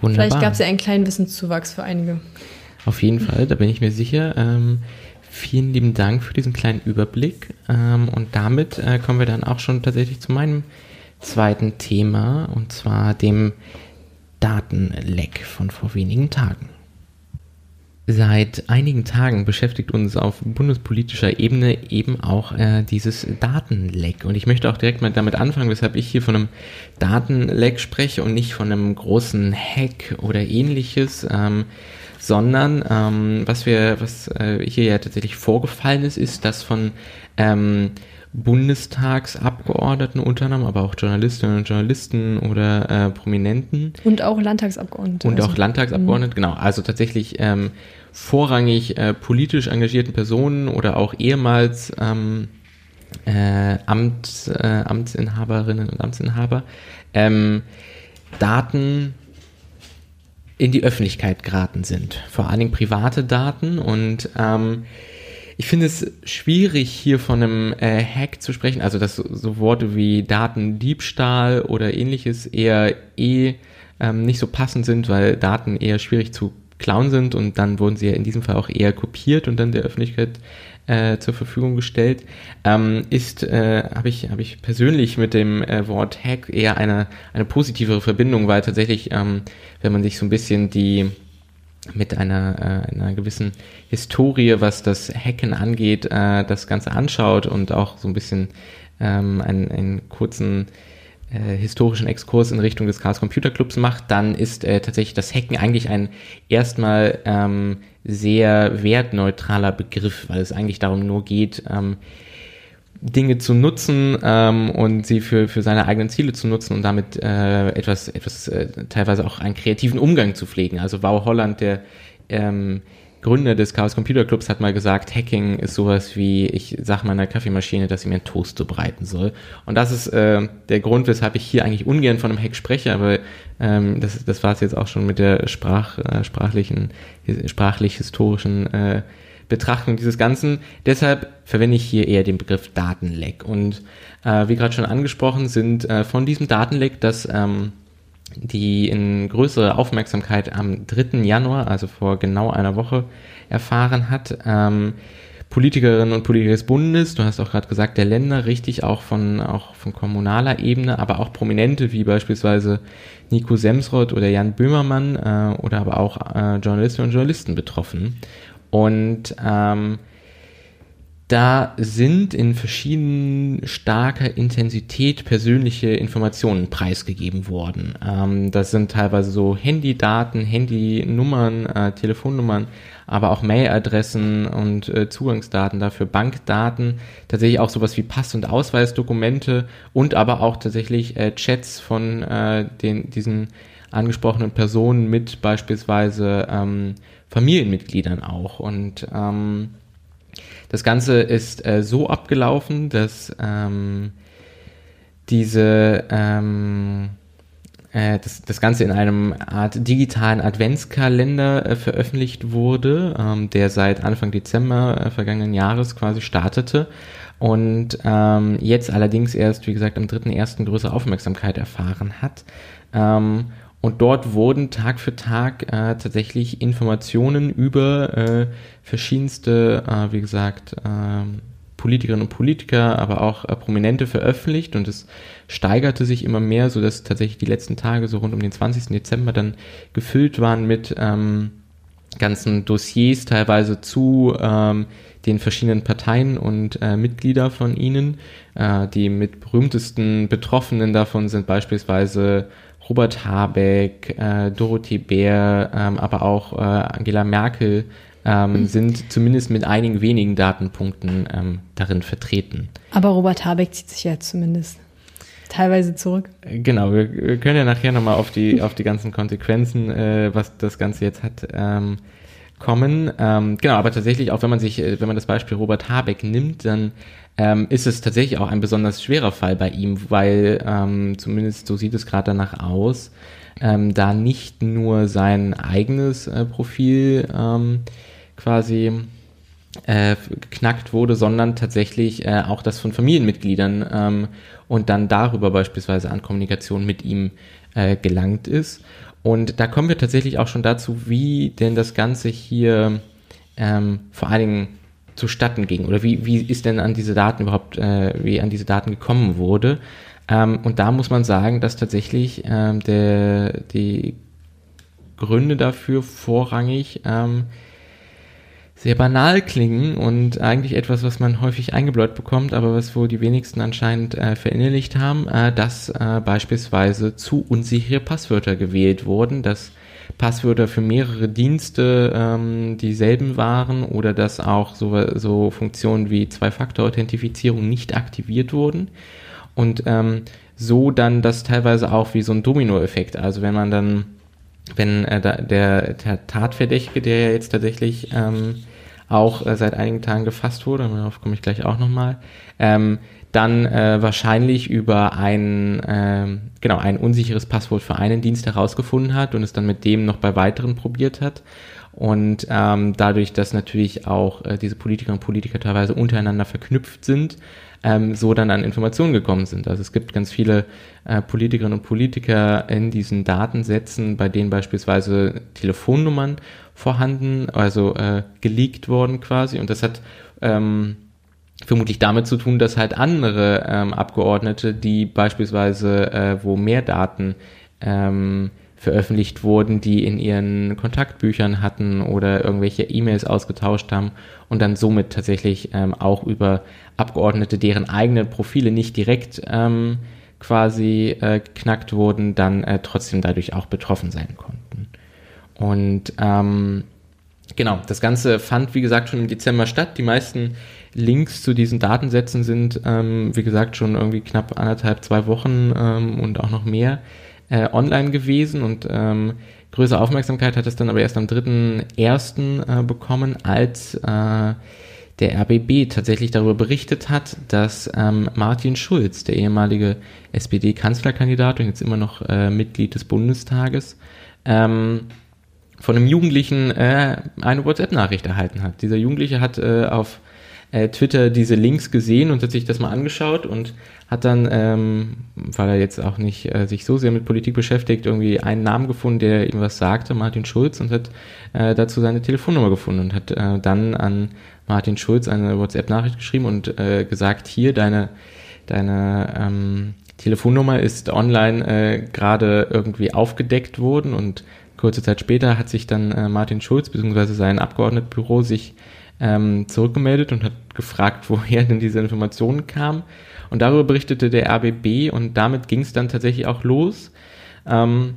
[SPEAKER 1] Wunderbar.
[SPEAKER 2] Vielleicht gab es ja einen kleinen Wissenszuwachs für einige.
[SPEAKER 1] Auf jeden Fall, da bin ich mir sicher. Ähm, vielen lieben Dank für diesen kleinen Überblick. Ähm, und damit äh, kommen wir dann auch schon tatsächlich zu meinem zweiten Thema, und zwar dem Datenleck von vor wenigen Tagen. Seit einigen Tagen beschäftigt uns auf bundespolitischer Ebene eben auch äh, dieses Datenleck. Und ich möchte auch direkt mal damit anfangen, weshalb ich hier von einem Datenleck spreche und nicht von einem großen Hack oder ähnliches, ähm, sondern ähm, was wir, was äh, hier ja tatsächlich vorgefallen ist, ist, dass von ähm, Bundestagsabgeordneten unter anderem, aber auch Journalistinnen und Journalisten oder äh, Prominenten.
[SPEAKER 2] Und auch Landtagsabgeordnete.
[SPEAKER 1] Und also. auch Landtagsabgeordnete, genau. Also tatsächlich ähm, vorrangig äh, politisch engagierten Personen oder auch ehemals ähm, äh, Amt, äh, Amtsinhaberinnen und Amtsinhaber ähm, Daten in die Öffentlichkeit geraten sind. Vor allen Dingen private Daten und ähm, ich finde es schwierig, hier von einem äh, Hack zu sprechen, also dass so, Worte wie Datendiebstahl oder ähnliches eher eh ähm, nicht so passend sind, weil Daten eher schwierig zu klauen sind und dann wurden sie ja in diesem Fall auch eher kopiert und dann der Öffentlichkeit äh, zur Verfügung gestellt, ähm, ist, äh, habe ich, hab ich persönlich mit dem äh, Wort Hack eher eine, eine positivere Verbindung, weil tatsächlich, ähm, wenn man sich so ein bisschen die mit einer, äh, einer gewissen Historie, was das Hacken angeht, äh, das Ganze anschaut und auch so ein bisschen ähm, einen, einen kurzen äh, historischen Exkurs in Richtung des Chaos Computer Clubs macht, dann ist äh, tatsächlich das Hacken eigentlich ein erstmal ähm, sehr wertneutraler Begriff, weil es eigentlich darum nur geht, ähm, Dinge zu nutzen ähm, und sie für, für seine eigenen Ziele zu nutzen und damit äh, etwas, etwas äh, teilweise auch einen kreativen Umgang zu pflegen. Also Wow Holland, der ähm, Gründer des Chaos Computer Clubs, hat mal gesagt, Hacking ist sowas wie, ich sag meiner Kaffeemaschine, dass sie mir einen Toast zubereiten soll. Und das ist äh, der Grund, weshalb ich hier eigentlich ungern von einem Hack spreche, aber ähm, das, das war es jetzt auch schon mit der Sprach, äh, sprachlichen, sprachlich-historischen äh, Betrachtung dieses Ganzen. Deshalb verwende ich hier eher den Begriff Datenleck. Und äh, wie gerade schon angesprochen, sind äh, von diesem Datenleck, das ähm, die in größere Aufmerksamkeit am 3. Januar, also vor genau einer Woche, erfahren hat. Ähm, Politikerinnen und Politiker des Bundes, du hast auch gerade gesagt, der Länder, richtig auch von, auch von kommunaler Ebene, aber auch Prominente wie beispielsweise Nico Semsrott oder Jan Böhmermann äh, oder aber auch äh, Journalistinnen und Journalisten betroffen. Und ähm, da sind in verschiedenen starker Intensität persönliche Informationen preisgegeben worden. Ähm, das sind teilweise so Handydaten, Handynummern, äh, Telefonnummern, aber auch Mailadressen und äh, Zugangsdaten dafür, Bankdaten, tatsächlich auch sowas wie Pass- und Ausweisdokumente und aber auch tatsächlich äh, Chats von äh, den, diesen angesprochenen Personen mit beispielsweise ähm, Familienmitgliedern auch. Und ähm, das Ganze ist äh, so abgelaufen, dass ähm, diese ähm, äh, das, das Ganze in einem Art digitalen Adventskalender äh, veröffentlicht wurde, ähm, der seit Anfang Dezember äh, vergangenen Jahres quasi startete und ähm, jetzt allerdings erst, wie gesagt, am 3.1. größere Aufmerksamkeit erfahren hat. Ähm, und dort wurden Tag für Tag äh, tatsächlich Informationen über äh, verschiedenste, äh, wie gesagt, äh, Politikerinnen und Politiker, aber auch äh, Prominente veröffentlicht und es steigerte sich immer mehr, so dass tatsächlich die letzten Tage so rund um den 20. Dezember dann gefüllt waren mit ähm, ganzen Dossiers, teilweise zu ähm, den verschiedenen Parteien und äh, Mitglieder von ihnen. Äh, die mit berühmtesten Betroffenen davon sind beispielsweise Robert Habeck, äh, Dorothee Bär, ähm, aber auch äh, Angela Merkel ähm, sind zumindest mit einigen wenigen Datenpunkten ähm, darin vertreten.
[SPEAKER 2] Aber Robert Habeck zieht sich ja zumindest teilweise zurück.
[SPEAKER 1] Genau, wir, wir können ja nachher nochmal auf die, auf die ganzen Konsequenzen, äh, was das Ganze jetzt hat, ähm, kommen. Ähm, genau, aber tatsächlich, auch wenn man sich, äh, wenn man das Beispiel Robert Habeck nimmt, dann ähm, ist es tatsächlich auch ein besonders schwerer Fall bei ihm, weil ähm, zumindest so sieht es gerade danach aus, ähm, da nicht nur sein eigenes äh, Profil ähm, quasi äh, geknackt wurde, sondern tatsächlich äh, auch das von Familienmitgliedern ähm, und dann darüber beispielsweise an Kommunikation mit ihm äh, gelangt ist. Und da kommen wir tatsächlich auch schon dazu, wie denn das Ganze hier ähm, vor allen Dingen zustatten ging oder wie, wie ist denn an diese Daten überhaupt, äh, wie an diese Daten gekommen wurde. Ähm, und da muss man sagen, dass tatsächlich ähm, der, die Gründe dafür vorrangig ähm, sehr banal klingen und eigentlich etwas, was man häufig eingebläut bekommt, aber was wohl die wenigsten anscheinend äh, verinnerlicht haben, äh, dass äh, beispielsweise zu unsichere Passwörter gewählt wurden, dass Passwörter für mehrere Dienste ähm, dieselben waren oder dass auch so, so Funktionen wie Zwei-Faktor-Authentifizierung nicht aktiviert wurden. Und ähm, so dann das teilweise auch wie so ein Dominoeffekt, also wenn man dann wenn äh, der, der Tatverdächtige, der ja jetzt tatsächlich ähm, auch äh, seit einigen Tagen gefasst wurde, darauf komme ich gleich auch nochmal, ähm, dann äh, wahrscheinlich über ein, äh, genau, ein unsicheres Passwort für einen Dienst herausgefunden hat und es dann mit dem noch bei weiteren probiert hat. Und ähm, dadurch, dass natürlich auch äh, diese Politiker und Politiker teilweise untereinander verknüpft sind, ähm, so dann an Informationen gekommen sind. Also es gibt ganz viele äh, Politikerinnen und Politiker in diesen Datensätzen, bei denen beispielsweise Telefonnummern vorhanden, also äh, geleakt worden quasi. Und das hat ähm, vermutlich damit zu tun, dass halt andere ähm, Abgeordnete, die beispielsweise, äh, wo mehr Daten ähm, veröffentlicht wurden, die in ihren Kontaktbüchern hatten oder irgendwelche E-Mails ausgetauscht haben und dann somit tatsächlich ähm, auch über Abgeordnete, deren eigene Profile nicht direkt ähm, quasi äh, geknackt wurden, dann äh, trotzdem dadurch auch betroffen sein konnten. Und ähm, genau, das Ganze fand, wie gesagt, schon im Dezember statt. Die meisten Links zu diesen Datensätzen sind, ähm, wie gesagt, schon irgendwie knapp anderthalb, zwei Wochen ähm, und auch noch mehr äh, online gewesen und ähm, größere Aufmerksamkeit hat es dann aber erst am 3.1. Äh, bekommen, als äh, der RBB tatsächlich darüber berichtet hat, dass ähm, Martin Schulz, der ehemalige SPD-Kanzlerkandidat und jetzt immer noch äh, Mitglied des Bundestages, ähm, von einem Jugendlichen äh, eine WhatsApp-Nachricht erhalten hat. Dieser Jugendliche hat äh, auf äh, Twitter diese Links gesehen und hat sich das mal angeschaut und hat dann, ähm, weil er jetzt auch nicht äh, sich so sehr mit Politik beschäftigt, irgendwie einen Namen gefunden, der ihm was sagte, Martin Schulz, und hat äh, dazu seine Telefonnummer gefunden und hat äh, dann an Martin Schulz eine WhatsApp-Nachricht geschrieben und äh, gesagt, hier, deine, deine ähm, Telefonnummer ist online äh, gerade irgendwie aufgedeckt worden und kurze Zeit später hat sich dann äh, Martin Schulz bzw. sein Abgeordnetenbüro sich ähm, zurückgemeldet und hat gefragt, woher denn diese Informationen kamen. Und darüber berichtete der RBB und damit ging es dann tatsächlich auch los. Ähm,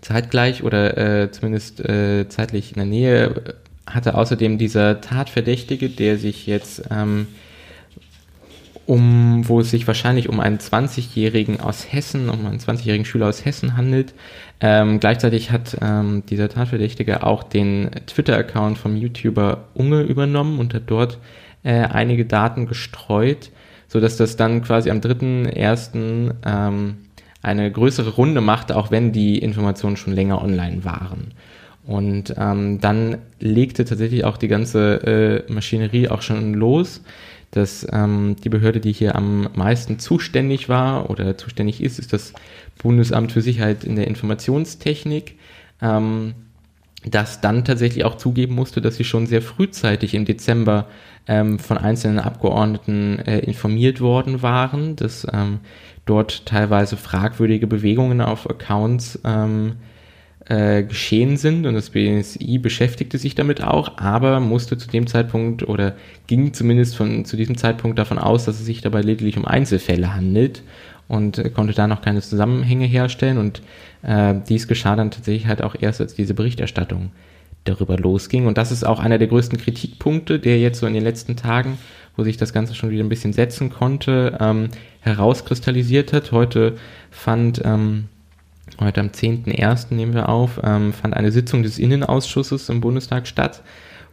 [SPEAKER 1] zeitgleich oder äh, zumindest äh, zeitlich in der Nähe hatte außerdem dieser Tatverdächtige, der sich jetzt ähm, um, wo es sich wahrscheinlich um einen 20-Jährigen aus Hessen, um einen 20-jährigen Schüler aus Hessen handelt. Ähm, gleichzeitig hat ähm, dieser Tatverdächtige auch den Twitter-Account vom YouTuber Unge übernommen und hat dort äh, einige Daten gestreut so dass das dann quasi am 3.1. Ähm, eine größere Runde machte, auch wenn die Informationen schon länger online waren. Und ähm, dann legte tatsächlich auch die ganze äh, Maschinerie auch schon los, dass ähm, die Behörde, die hier am meisten zuständig war oder zuständig ist, ist das Bundesamt für Sicherheit in der Informationstechnik. Ähm, das dann tatsächlich auch zugeben musste, dass sie schon sehr frühzeitig im Dezember ähm, von einzelnen Abgeordneten äh, informiert worden waren, dass ähm, dort teilweise fragwürdige Bewegungen auf Accounts ähm, äh, geschehen sind und das BSI beschäftigte sich damit auch, aber musste zu dem Zeitpunkt oder ging zumindest von, zu diesem Zeitpunkt davon aus, dass es sich dabei lediglich um Einzelfälle handelt und äh, konnte da noch keine Zusammenhänge herstellen und äh, dies geschah dann tatsächlich halt auch erst, als diese Berichterstattung darüber losging. Und das ist auch einer der größten Kritikpunkte, der jetzt so in den letzten Tagen, wo sich das Ganze schon wieder ein bisschen setzen konnte, ähm, herauskristallisiert hat. Heute fand, ähm, heute am 10.01. nehmen wir auf, ähm, fand eine Sitzung des Innenausschusses im Bundestag statt,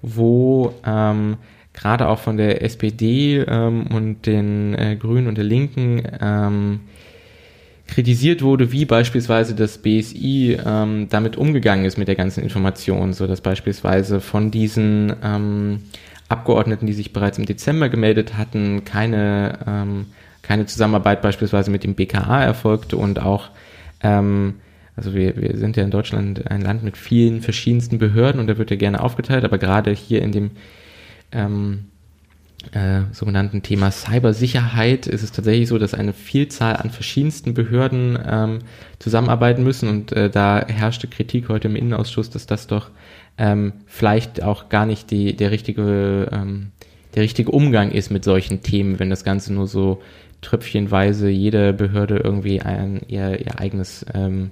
[SPEAKER 1] wo ähm, gerade auch von der SPD ähm, und den äh, Grünen und der Linken ähm, kritisiert wurde, wie beispielsweise das BSI ähm, damit umgegangen ist mit der ganzen Information, so dass beispielsweise von diesen ähm, Abgeordneten, die sich bereits im Dezember gemeldet hatten, keine, keine Zusammenarbeit beispielsweise mit dem BKA erfolgte und auch ähm, also wir, wir sind ja in Deutschland ein Land mit vielen verschiedensten Behörden und da wird ja gerne aufgeteilt, aber gerade hier in dem ähm, äh, sogenannten Thema Cybersicherheit ist es tatsächlich so, dass eine Vielzahl an verschiedensten Behörden ähm, zusammenarbeiten müssen und äh, da herrschte Kritik heute im Innenausschuss, dass das doch ähm, vielleicht auch gar nicht die, der richtige ähm, der richtige Umgang ist mit solchen Themen, wenn das Ganze nur so tröpfchenweise jede Behörde irgendwie ein, ihr, ihr eigenes ähm,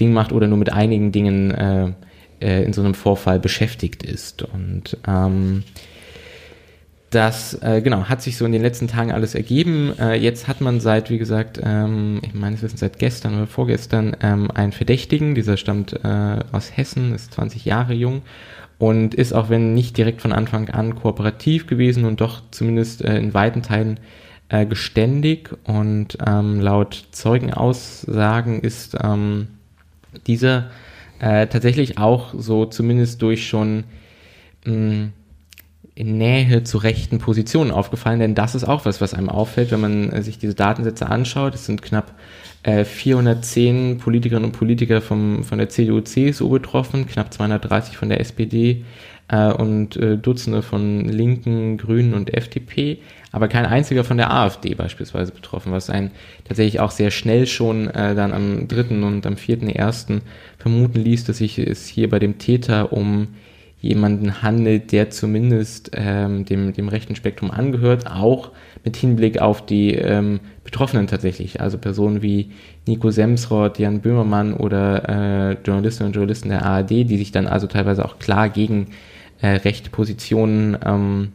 [SPEAKER 1] Ding macht oder nur mit einigen Dingen äh, äh, in so einem Vorfall beschäftigt ist. Und ähm, das, äh, genau, hat sich so in den letzten Tagen alles ergeben. Äh, jetzt hat man seit, wie gesagt, ähm, ich meine, es ist seit gestern oder vorgestern, ähm, einen Verdächtigen. Dieser stammt äh, aus Hessen, ist 20 Jahre jung und ist auch wenn nicht direkt von Anfang an kooperativ gewesen und doch zumindest äh, in weiten Teilen äh, geständig und ähm, laut Zeugenaussagen ist ähm, dieser äh, tatsächlich auch so zumindest durch schon mh, in Nähe zu rechten Positionen aufgefallen, denn das ist auch was, was einem auffällt, wenn man äh, sich diese Datensätze anschaut. Es sind knapp äh, 410 Politikerinnen und Politiker vom, von der CDU, CSU betroffen, knapp 230 von der SPD äh, und äh, Dutzende von Linken, Grünen und FDP, aber kein einziger von der AfD beispielsweise betroffen, was einen tatsächlich auch sehr schnell schon äh, dann am 3. und am 4.1. vermuten ließ, dass sich es hier bei dem Täter um jemanden handelt, der zumindest ähm, dem, dem rechten Spektrum angehört, auch mit Hinblick auf die ähm, Betroffenen tatsächlich, also Personen wie Nico Semsrott, Jan Böhmermann oder äh, Journalistinnen und Journalisten der ARD, die sich dann also teilweise auch klar gegen äh, rechte Positionen ähm,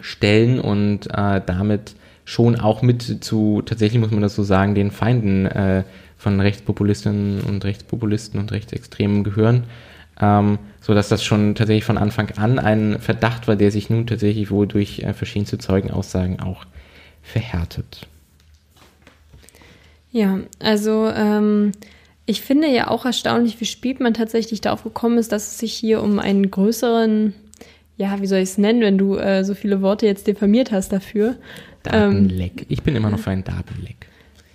[SPEAKER 1] stellen und äh, damit schon auch mit zu, tatsächlich muss man das so sagen, den Feinden äh, von Rechtspopulistinnen und Rechtspopulisten und Rechtsextremen gehören ähm, so dass das schon tatsächlich von Anfang an ein Verdacht war, der sich nun tatsächlich wohl durch äh, verschiedenste Zeugenaussagen auch verhärtet.
[SPEAKER 2] Ja, also ähm, ich finde ja auch erstaunlich, wie spät man tatsächlich darauf gekommen ist, dass es sich hier um einen größeren, ja, wie soll ich es nennen, wenn du äh, so viele Worte jetzt diffamiert hast dafür.
[SPEAKER 1] Datenleck. Ähm, ich bin immer noch für ein Datenleck.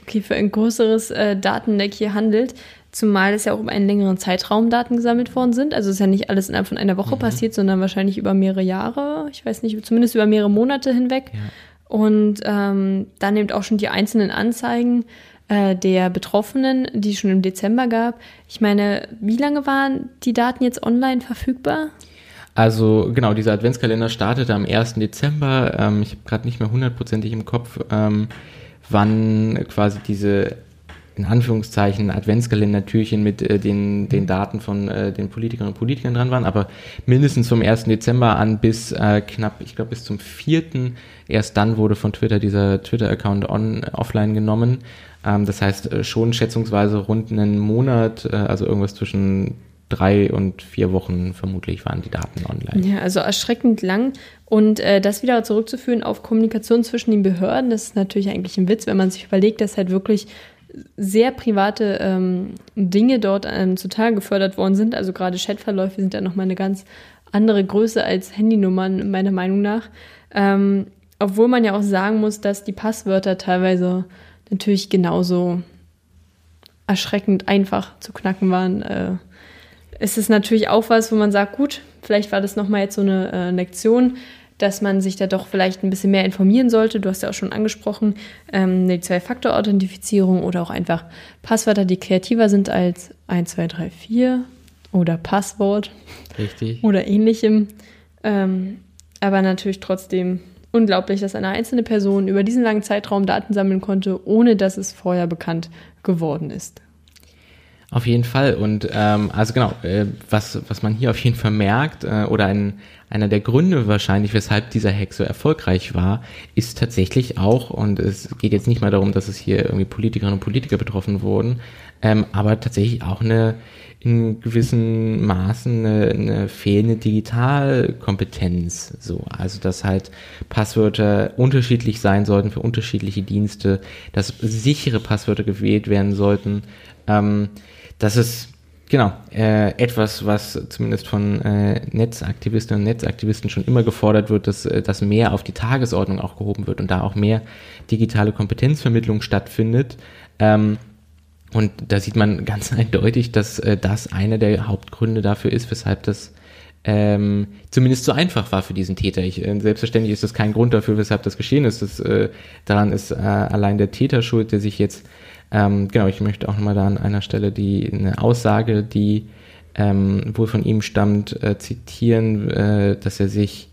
[SPEAKER 2] Okay, für ein größeres äh, Datenleck hier handelt. Zumal es ja auch über einen längeren Zeitraum Daten gesammelt worden sind. Also es ist ja nicht alles innerhalb von einer Woche mhm. passiert, sondern wahrscheinlich über mehrere Jahre. Ich weiß nicht, zumindest über mehrere Monate hinweg. Ja. Und ähm, dann eben auch schon die einzelnen Anzeigen äh, der Betroffenen, die es schon im Dezember gab. Ich meine, wie lange waren die Daten jetzt online verfügbar?
[SPEAKER 1] Also genau, dieser Adventskalender startete am 1. Dezember. Ähm, ich habe gerade nicht mehr hundertprozentig im Kopf, ähm, wann quasi diese in Anführungszeichen Adventskalender-Türchen mit äh, den, den Daten von äh, den Politikerinnen und Politikern dran waren, aber mindestens zum 1. Dezember an bis äh, knapp, ich glaube bis zum 4. Erst dann wurde von Twitter dieser Twitter-Account offline genommen. Ähm, das heißt äh, schon schätzungsweise rund einen Monat, äh, also irgendwas zwischen drei und vier Wochen vermutlich waren die Daten online.
[SPEAKER 2] Ja, also erschreckend lang. Und äh, das wieder zurückzuführen auf Kommunikation zwischen den Behörden, das ist natürlich eigentlich ein Witz, wenn man sich überlegt, dass halt wirklich sehr private ähm, Dinge dort ähm, zutage gefördert worden sind. Also gerade Chatverläufe sind ja nochmal eine ganz andere Größe als Handynummern, meiner Meinung nach. Ähm, obwohl man ja auch sagen muss, dass die Passwörter teilweise natürlich genauso erschreckend einfach zu knacken waren. Äh, es ist natürlich auch was, wo man sagt, gut, vielleicht war das nochmal jetzt so eine äh, Lektion dass man sich da doch vielleicht ein bisschen mehr informieren sollte. Du hast ja auch schon angesprochen, ähm, die Zwei-Faktor-Authentifizierung oder auch einfach Passwörter, die kreativer sind als 1, 2, 3, 4 oder Passwort.
[SPEAKER 1] Richtig.
[SPEAKER 2] Oder ähnlichem. Ähm, aber natürlich trotzdem unglaublich, dass eine einzelne Person über diesen langen Zeitraum Daten sammeln konnte, ohne dass es vorher bekannt geworden ist.
[SPEAKER 1] Auf jeden Fall. Und ähm, also genau, äh, was, was man hier auf jeden Fall merkt, äh, oder ein, einer der Gründe wahrscheinlich, weshalb dieser Hack so erfolgreich war, ist tatsächlich auch, und es geht jetzt nicht mal darum, dass es hier irgendwie Politikerinnen und Politiker betroffen wurden, ähm, aber tatsächlich auch eine in gewissen Maßen eine, eine fehlende Digitalkompetenz. So, also dass halt Passwörter unterschiedlich sein sollten für unterschiedliche Dienste, dass sichere Passwörter gewählt werden sollten. Ähm, das ist genau äh, etwas, was zumindest von äh, Netzaktivistinnen und Netzaktivisten schon immer gefordert wird, dass, äh, dass mehr auf die Tagesordnung auch gehoben wird und da auch mehr digitale Kompetenzvermittlung stattfindet. Ähm, und da sieht man ganz eindeutig, dass äh, das einer der Hauptgründe dafür ist, weshalb das ähm, zumindest so einfach war für diesen Täter. Ich, äh, selbstverständlich ist das kein Grund dafür, weshalb das geschehen ist. Das, äh, daran ist äh, allein der Täter schuld, der sich jetzt, ähm, genau, ich möchte auch nochmal da an einer Stelle die eine Aussage, die ähm, wohl von ihm stammt, äh, zitieren, äh, dass er sich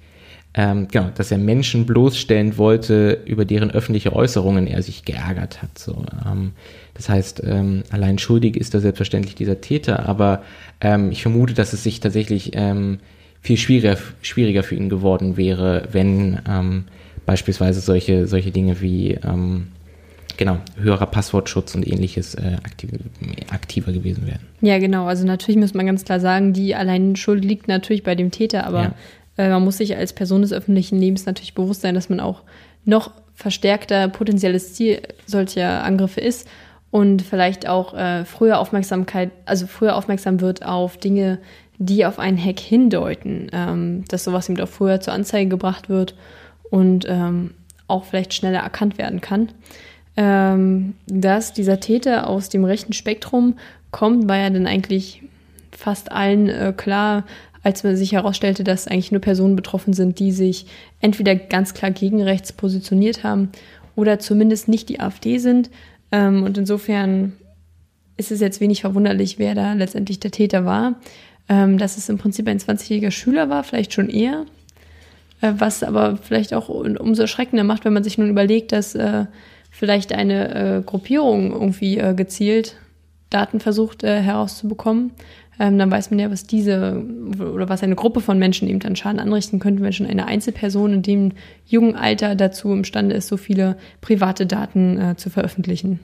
[SPEAKER 1] ähm, genau, dass er Menschen bloßstellen wollte, über deren öffentliche Äußerungen er sich geärgert hat. So, ähm, das heißt, ähm, allein schuldig ist da selbstverständlich dieser Täter, aber ähm, ich vermute, dass es sich tatsächlich ähm, viel schwieriger, schwieriger für ihn geworden wäre, wenn ähm, beispielsweise solche, solche Dinge wie genau, höherer Passwortschutz und ähnliches äh, aktiv, aktiver gewesen wären.
[SPEAKER 2] Ja, genau. Also natürlich muss man ganz klar sagen, die allein Schuld liegt natürlich bei dem Täter, aber ja. Äh, man muss sich als Person des öffentlichen Lebens natürlich bewusst sein, dass man auch noch verstärkter potenzielles Ziel solcher Angriffe ist und vielleicht auch äh, früher Aufmerksamkeit, also früher aufmerksam wird auf Dinge, die auf einen Hack hindeuten, ähm, dass sowas eben auch früher zur Anzeige gebracht wird und ähm, auch vielleicht schneller erkannt werden kann. Ähm, dass dieser Täter aus dem rechten Spektrum kommt, war ja dann eigentlich fast allen äh, klar, als man sich herausstellte, dass eigentlich nur Personen betroffen sind, die sich entweder ganz klar gegen rechts positioniert haben oder zumindest nicht die AfD sind, ähm, und insofern ist es jetzt wenig verwunderlich, wer da letztendlich der Täter war. Ähm, dass es im Prinzip ein 20-jähriger Schüler war, vielleicht schon eher. Äh, was aber vielleicht auch umso erschreckender macht, wenn man sich nun überlegt, dass äh, vielleicht eine äh, Gruppierung irgendwie gezielt Daten versucht herauszubekommen. Ähm, dann weiß man ja, was diese oder was eine Gruppe von Menschen eben dann Schaden anrichten könnte, wenn schon eine Einzelperson in dem jungen Alter dazu imstande ist, so viele private Daten äh, zu veröffentlichen.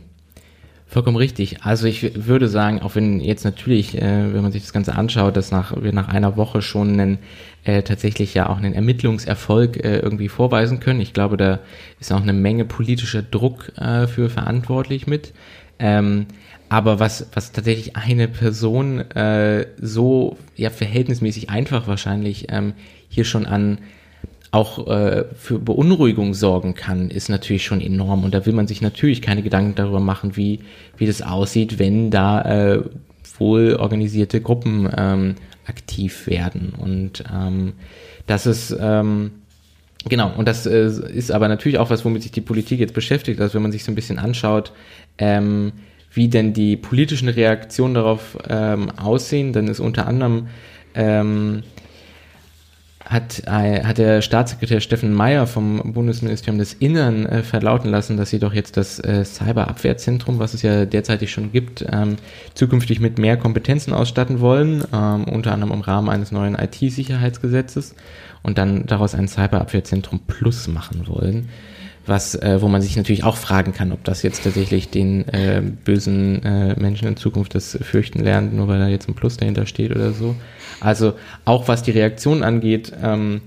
[SPEAKER 1] Vollkommen richtig. Also ich würde sagen, auch wenn jetzt natürlich, äh, wenn man sich das Ganze anschaut, dass nach, wir nach einer Woche schon einen, äh, tatsächlich ja auch einen Ermittlungserfolg äh, irgendwie vorweisen können. Ich glaube, da ist auch eine Menge politischer Druck äh, für verantwortlich mit. Ähm, aber was, was tatsächlich eine Person äh, so ja verhältnismäßig einfach wahrscheinlich ähm, hier schon an auch äh, für Beunruhigung sorgen kann, ist natürlich schon enorm. Und da will man sich natürlich keine Gedanken darüber machen, wie, wie das aussieht, wenn da äh, wohl organisierte Gruppen ähm, aktiv werden. Und ähm, das ist ähm, genau, und das äh, ist aber natürlich auch was, womit sich die Politik jetzt beschäftigt. Also wenn man sich so ein bisschen anschaut, ähm, wie denn die politischen Reaktionen darauf ähm, aussehen, dann ist unter anderem ähm, hat, äh, hat der Staatssekretär Steffen Meyer vom Bundesministerium des Innern äh, verlauten lassen, dass sie doch jetzt das äh, Cyberabwehrzentrum, was es ja derzeitig schon gibt, ähm, zukünftig mit mehr Kompetenzen ausstatten wollen, ähm, unter anderem im Rahmen eines neuen IT-Sicherheitsgesetzes und dann daraus ein Cyberabwehrzentrum Plus machen wollen was, äh, wo man sich natürlich auch fragen kann, ob das jetzt tatsächlich den äh, bösen äh, Menschen in Zukunft das fürchten lernt, nur weil da jetzt ein Plus dahinter steht oder so. Also auch was die Reaktion angeht, ähm,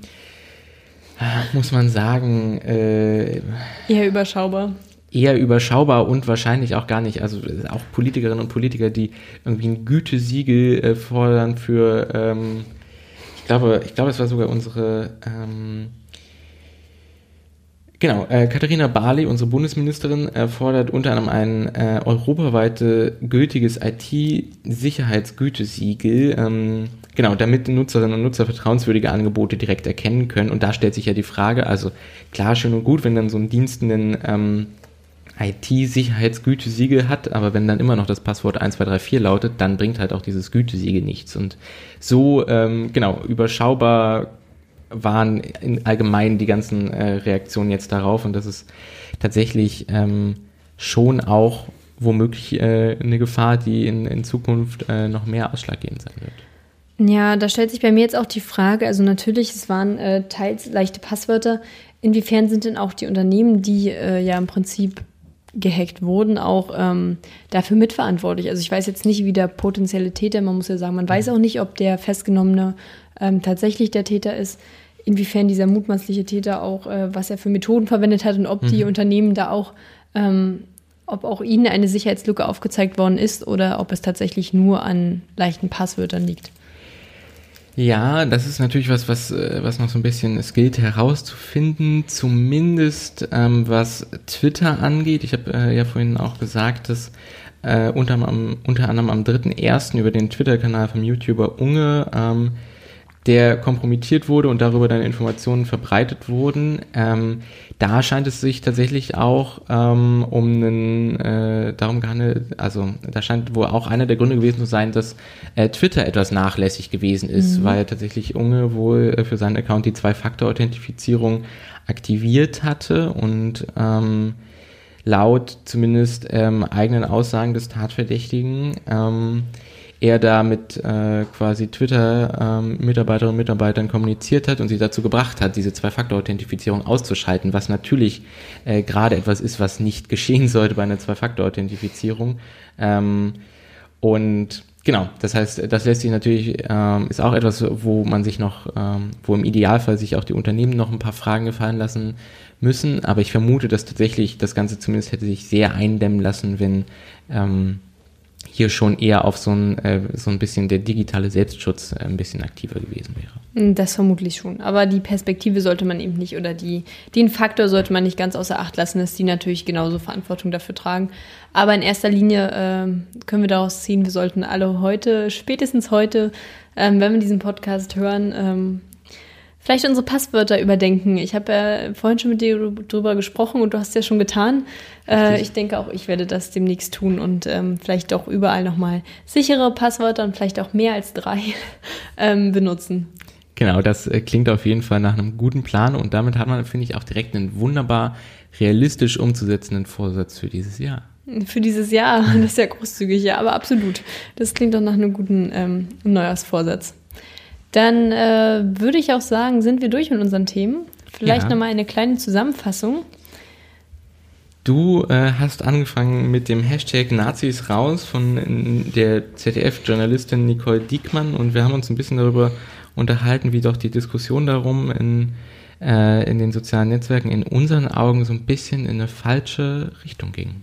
[SPEAKER 1] muss man sagen, äh,
[SPEAKER 2] eher überschaubar.
[SPEAKER 1] Eher überschaubar und wahrscheinlich auch gar nicht, also auch Politikerinnen und Politiker, die irgendwie ein Gütesiegel äh, fordern für, ähm, ich glaube, ich glaube, es war sogar unsere, ähm, Genau, äh, Katharina Barley, unsere Bundesministerin, fordert unter anderem ein äh, europaweite gültiges IT-Sicherheitsgütesiegel, ähm, genau, damit Nutzerinnen und Nutzer vertrauenswürdige Angebote direkt erkennen können. Und da stellt sich ja die Frage, also klar, schön und gut, wenn dann so ein Dienst einen ähm, IT-Sicherheitsgütesiegel hat, aber wenn dann immer noch das Passwort 1234 lautet, dann bringt halt auch dieses Gütesiegel nichts. Und so, ähm, genau, überschaubar waren in allgemein die ganzen äh, Reaktionen jetzt darauf und das ist tatsächlich ähm, schon auch womöglich äh, eine Gefahr, die in, in Zukunft äh, noch mehr ausschlaggebend sein wird.
[SPEAKER 2] Ja, da stellt sich bei mir jetzt auch die Frage, also natürlich, es waren äh, teils leichte Passwörter. Inwiefern sind denn auch die Unternehmen, die äh, ja im Prinzip gehackt wurden, auch ähm, dafür mitverantwortlich? Also ich weiß jetzt nicht, wie der potenzielle Täter, man muss ja sagen, man weiß mhm. auch nicht, ob der Festgenommene ähm, tatsächlich der Täter ist, inwiefern dieser mutmaßliche Täter auch, äh, was er für Methoden verwendet hat und ob mhm. die Unternehmen da auch, ähm, ob auch ihnen eine Sicherheitslücke aufgezeigt worden ist oder ob es tatsächlich nur an leichten Passwörtern liegt.
[SPEAKER 1] Ja, das ist natürlich was, was, äh, was noch so ein bisschen es gilt herauszufinden, zumindest ähm, was Twitter angeht. Ich habe äh, ja vorhin auch gesagt, dass äh, unter, am, unter anderem am 3.1. über den Twitter-Kanal vom YouTuber Unge, ähm, der kompromittiert wurde und darüber dann Informationen verbreitet wurden. Ähm, da scheint es sich tatsächlich auch ähm, um einen, äh, darum gehandelt, also da scheint wohl auch einer der Gründe gewesen zu sein, dass äh, Twitter etwas nachlässig gewesen ist, mhm. weil tatsächlich Unge wohl äh, für seinen Account die Zwei-Faktor-Authentifizierung aktiviert hatte und ähm, laut zumindest ähm, eigenen Aussagen des Tatverdächtigen ähm, er da mit äh, quasi Twitter-Mitarbeiterinnen ähm, und Mitarbeitern kommuniziert hat und sie dazu gebracht hat, diese Zwei-Faktor-Authentifizierung auszuschalten, was natürlich äh, gerade etwas ist, was nicht geschehen sollte bei einer Zwei-Faktor-Authentifizierung. Ähm, und genau, das heißt, das lässt sich natürlich, ähm, ist auch etwas, wo man sich noch, ähm, wo im Idealfall sich auch die Unternehmen noch ein paar Fragen gefallen lassen müssen. Aber ich vermute, dass tatsächlich das Ganze zumindest hätte sich sehr eindämmen lassen, wenn ähm, hier schon eher auf so ein, äh, so ein bisschen der digitale Selbstschutz äh, ein bisschen aktiver gewesen wäre.
[SPEAKER 2] Das vermutlich schon. Aber die Perspektive sollte man eben nicht oder die, den Faktor sollte man nicht ganz außer Acht lassen, dass die natürlich genauso Verantwortung dafür tragen. Aber in erster Linie äh, können wir daraus ziehen, wir sollten alle heute, spätestens heute, ähm, wenn wir diesen Podcast hören, ähm, vielleicht unsere Passwörter überdenken. Ich habe ja vorhin schon mit dir drüber gesprochen und du hast es ja schon getan. Äh, ich denke auch, ich werde das demnächst tun und ähm, vielleicht auch überall nochmal sichere Passwörter und vielleicht auch mehr als drei ähm, benutzen.
[SPEAKER 1] Genau, das äh, klingt auf jeden Fall nach einem guten Plan und damit hat man, finde ich, auch direkt einen wunderbar realistisch umzusetzenden Vorsatz für dieses Jahr.
[SPEAKER 2] Für dieses Jahr, das ist ja großzügig, ja, aber absolut. Das klingt doch nach einem guten ähm, Neujahrsvorsatz. Dann äh, würde ich auch sagen, sind wir durch mit unseren Themen. Vielleicht ja. nochmal eine kleine Zusammenfassung.
[SPEAKER 1] Du äh, hast angefangen mit dem Hashtag Nazis raus von der ZDF-Journalistin Nicole Diekmann und wir haben uns ein bisschen darüber unterhalten, wie doch die Diskussion darum in, äh, in den sozialen Netzwerken in unseren Augen so ein bisschen in eine falsche Richtung ging.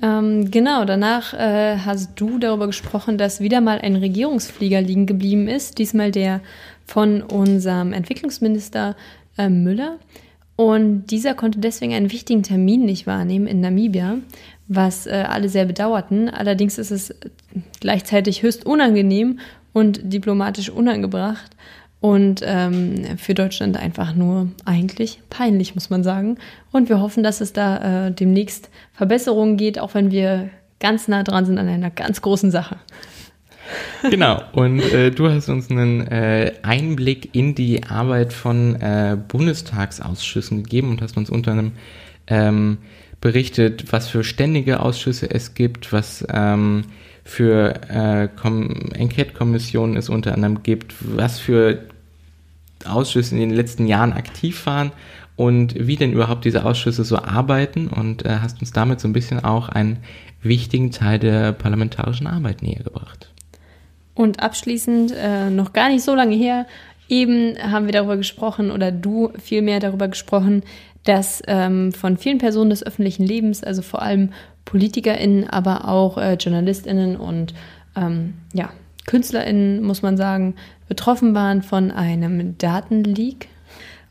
[SPEAKER 2] Ähm, genau, danach äh, hast du darüber gesprochen, dass wieder mal ein Regierungsflieger liegen geblieben ist, diesmal der von unserem Entwicklungsminister äh, Müller. Und dieser konnte deswegen einen wichtigen Termin nicht wahrnehmen in Namibia, was äh, alle sehr bedauerten. Allerdings ist es gleichzeitig höchst unangenehm und diplomatisch unangebracht, und ähm, für Deutschland einfach nur eigentlich peinlich, muss man sagen. Und wir hoffen, dass es da äh, demnächst Verbesserungen geht, auch wenn wir ganz nah dran sind an einer ganz großen Sache.
[SPEAKER 1] Genau, und äh, du hast uns einen äh, Einblick in die Arbeit von äh, Bundestagsausschüssen gegeben und hast uns unter einem ähm, berichtet, was für ständige Ausschüsse es gibt, was ähm, für äh, Enquete-Kommissionen es unter anderem gibt, was für Ausschüsse in den letzten Jahren aktiv waren und wie denn überhaupt diese Ausschüsse so arbeiten und äh, hast uns damit so ein bisschen auch einen wichtigen Teil der parlamentarischen Arbeit näher gebracht.
[SPEAKER 2] Und abschließend, äh, noch gar nicht so lange her, eben haben wir darüber gesprochen oder du vielmehr darüber gesprochen, dass ähm, von vielen Personen des öffentlichen Lebens, also vor allem PolitikerInnen, aber auch äh, JournalistInnen und ähm, ja, KünstlerInnen, muss man sagen, betroffen waren von einem Datenleak.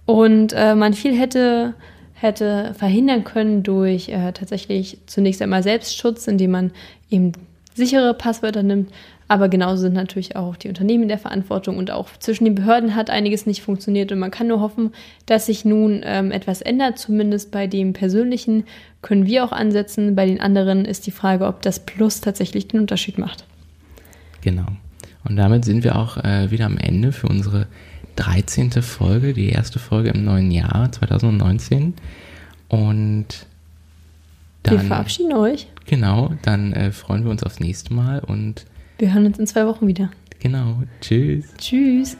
[SPEAKER 2] Und äh, man viel hätte, hätte verhindern können durch äh, tatsächlich zunächst einmal Selbstschutz, indem man eben sichere Passwörter nimmt, aber genauso sind natürlich auch die Unternehmen in der Verantwortung und auch zwischen den Behörden hat einiges nicht funktioniert. Und man kann nur hoffen, dass sich nun ähm, etwas ändert. Zumindest bei dem Persönlichen können wir auch ansetzen. Bei den anderen ist die Frage, ob das Plus tatsächlich den Unterschied macht.
[SPEAKER 1] Genau. Und damit sind wir auch äh, wieder am Ende für unsere 13. Folge, die erste Folge im neuen Jahr 2019. Und dann.
[SPEAKER 2] Wir verabschieden euch.
[SPEAKER 1] Genau, dann äh, freuen wir uns aufs nächste Mal und
[SPEAKER 2] wir hören uns in zwei Wochen wieder.
[SPEAKER 1] Genau. Tschüss.
[SPEAKER 2] Tschüss.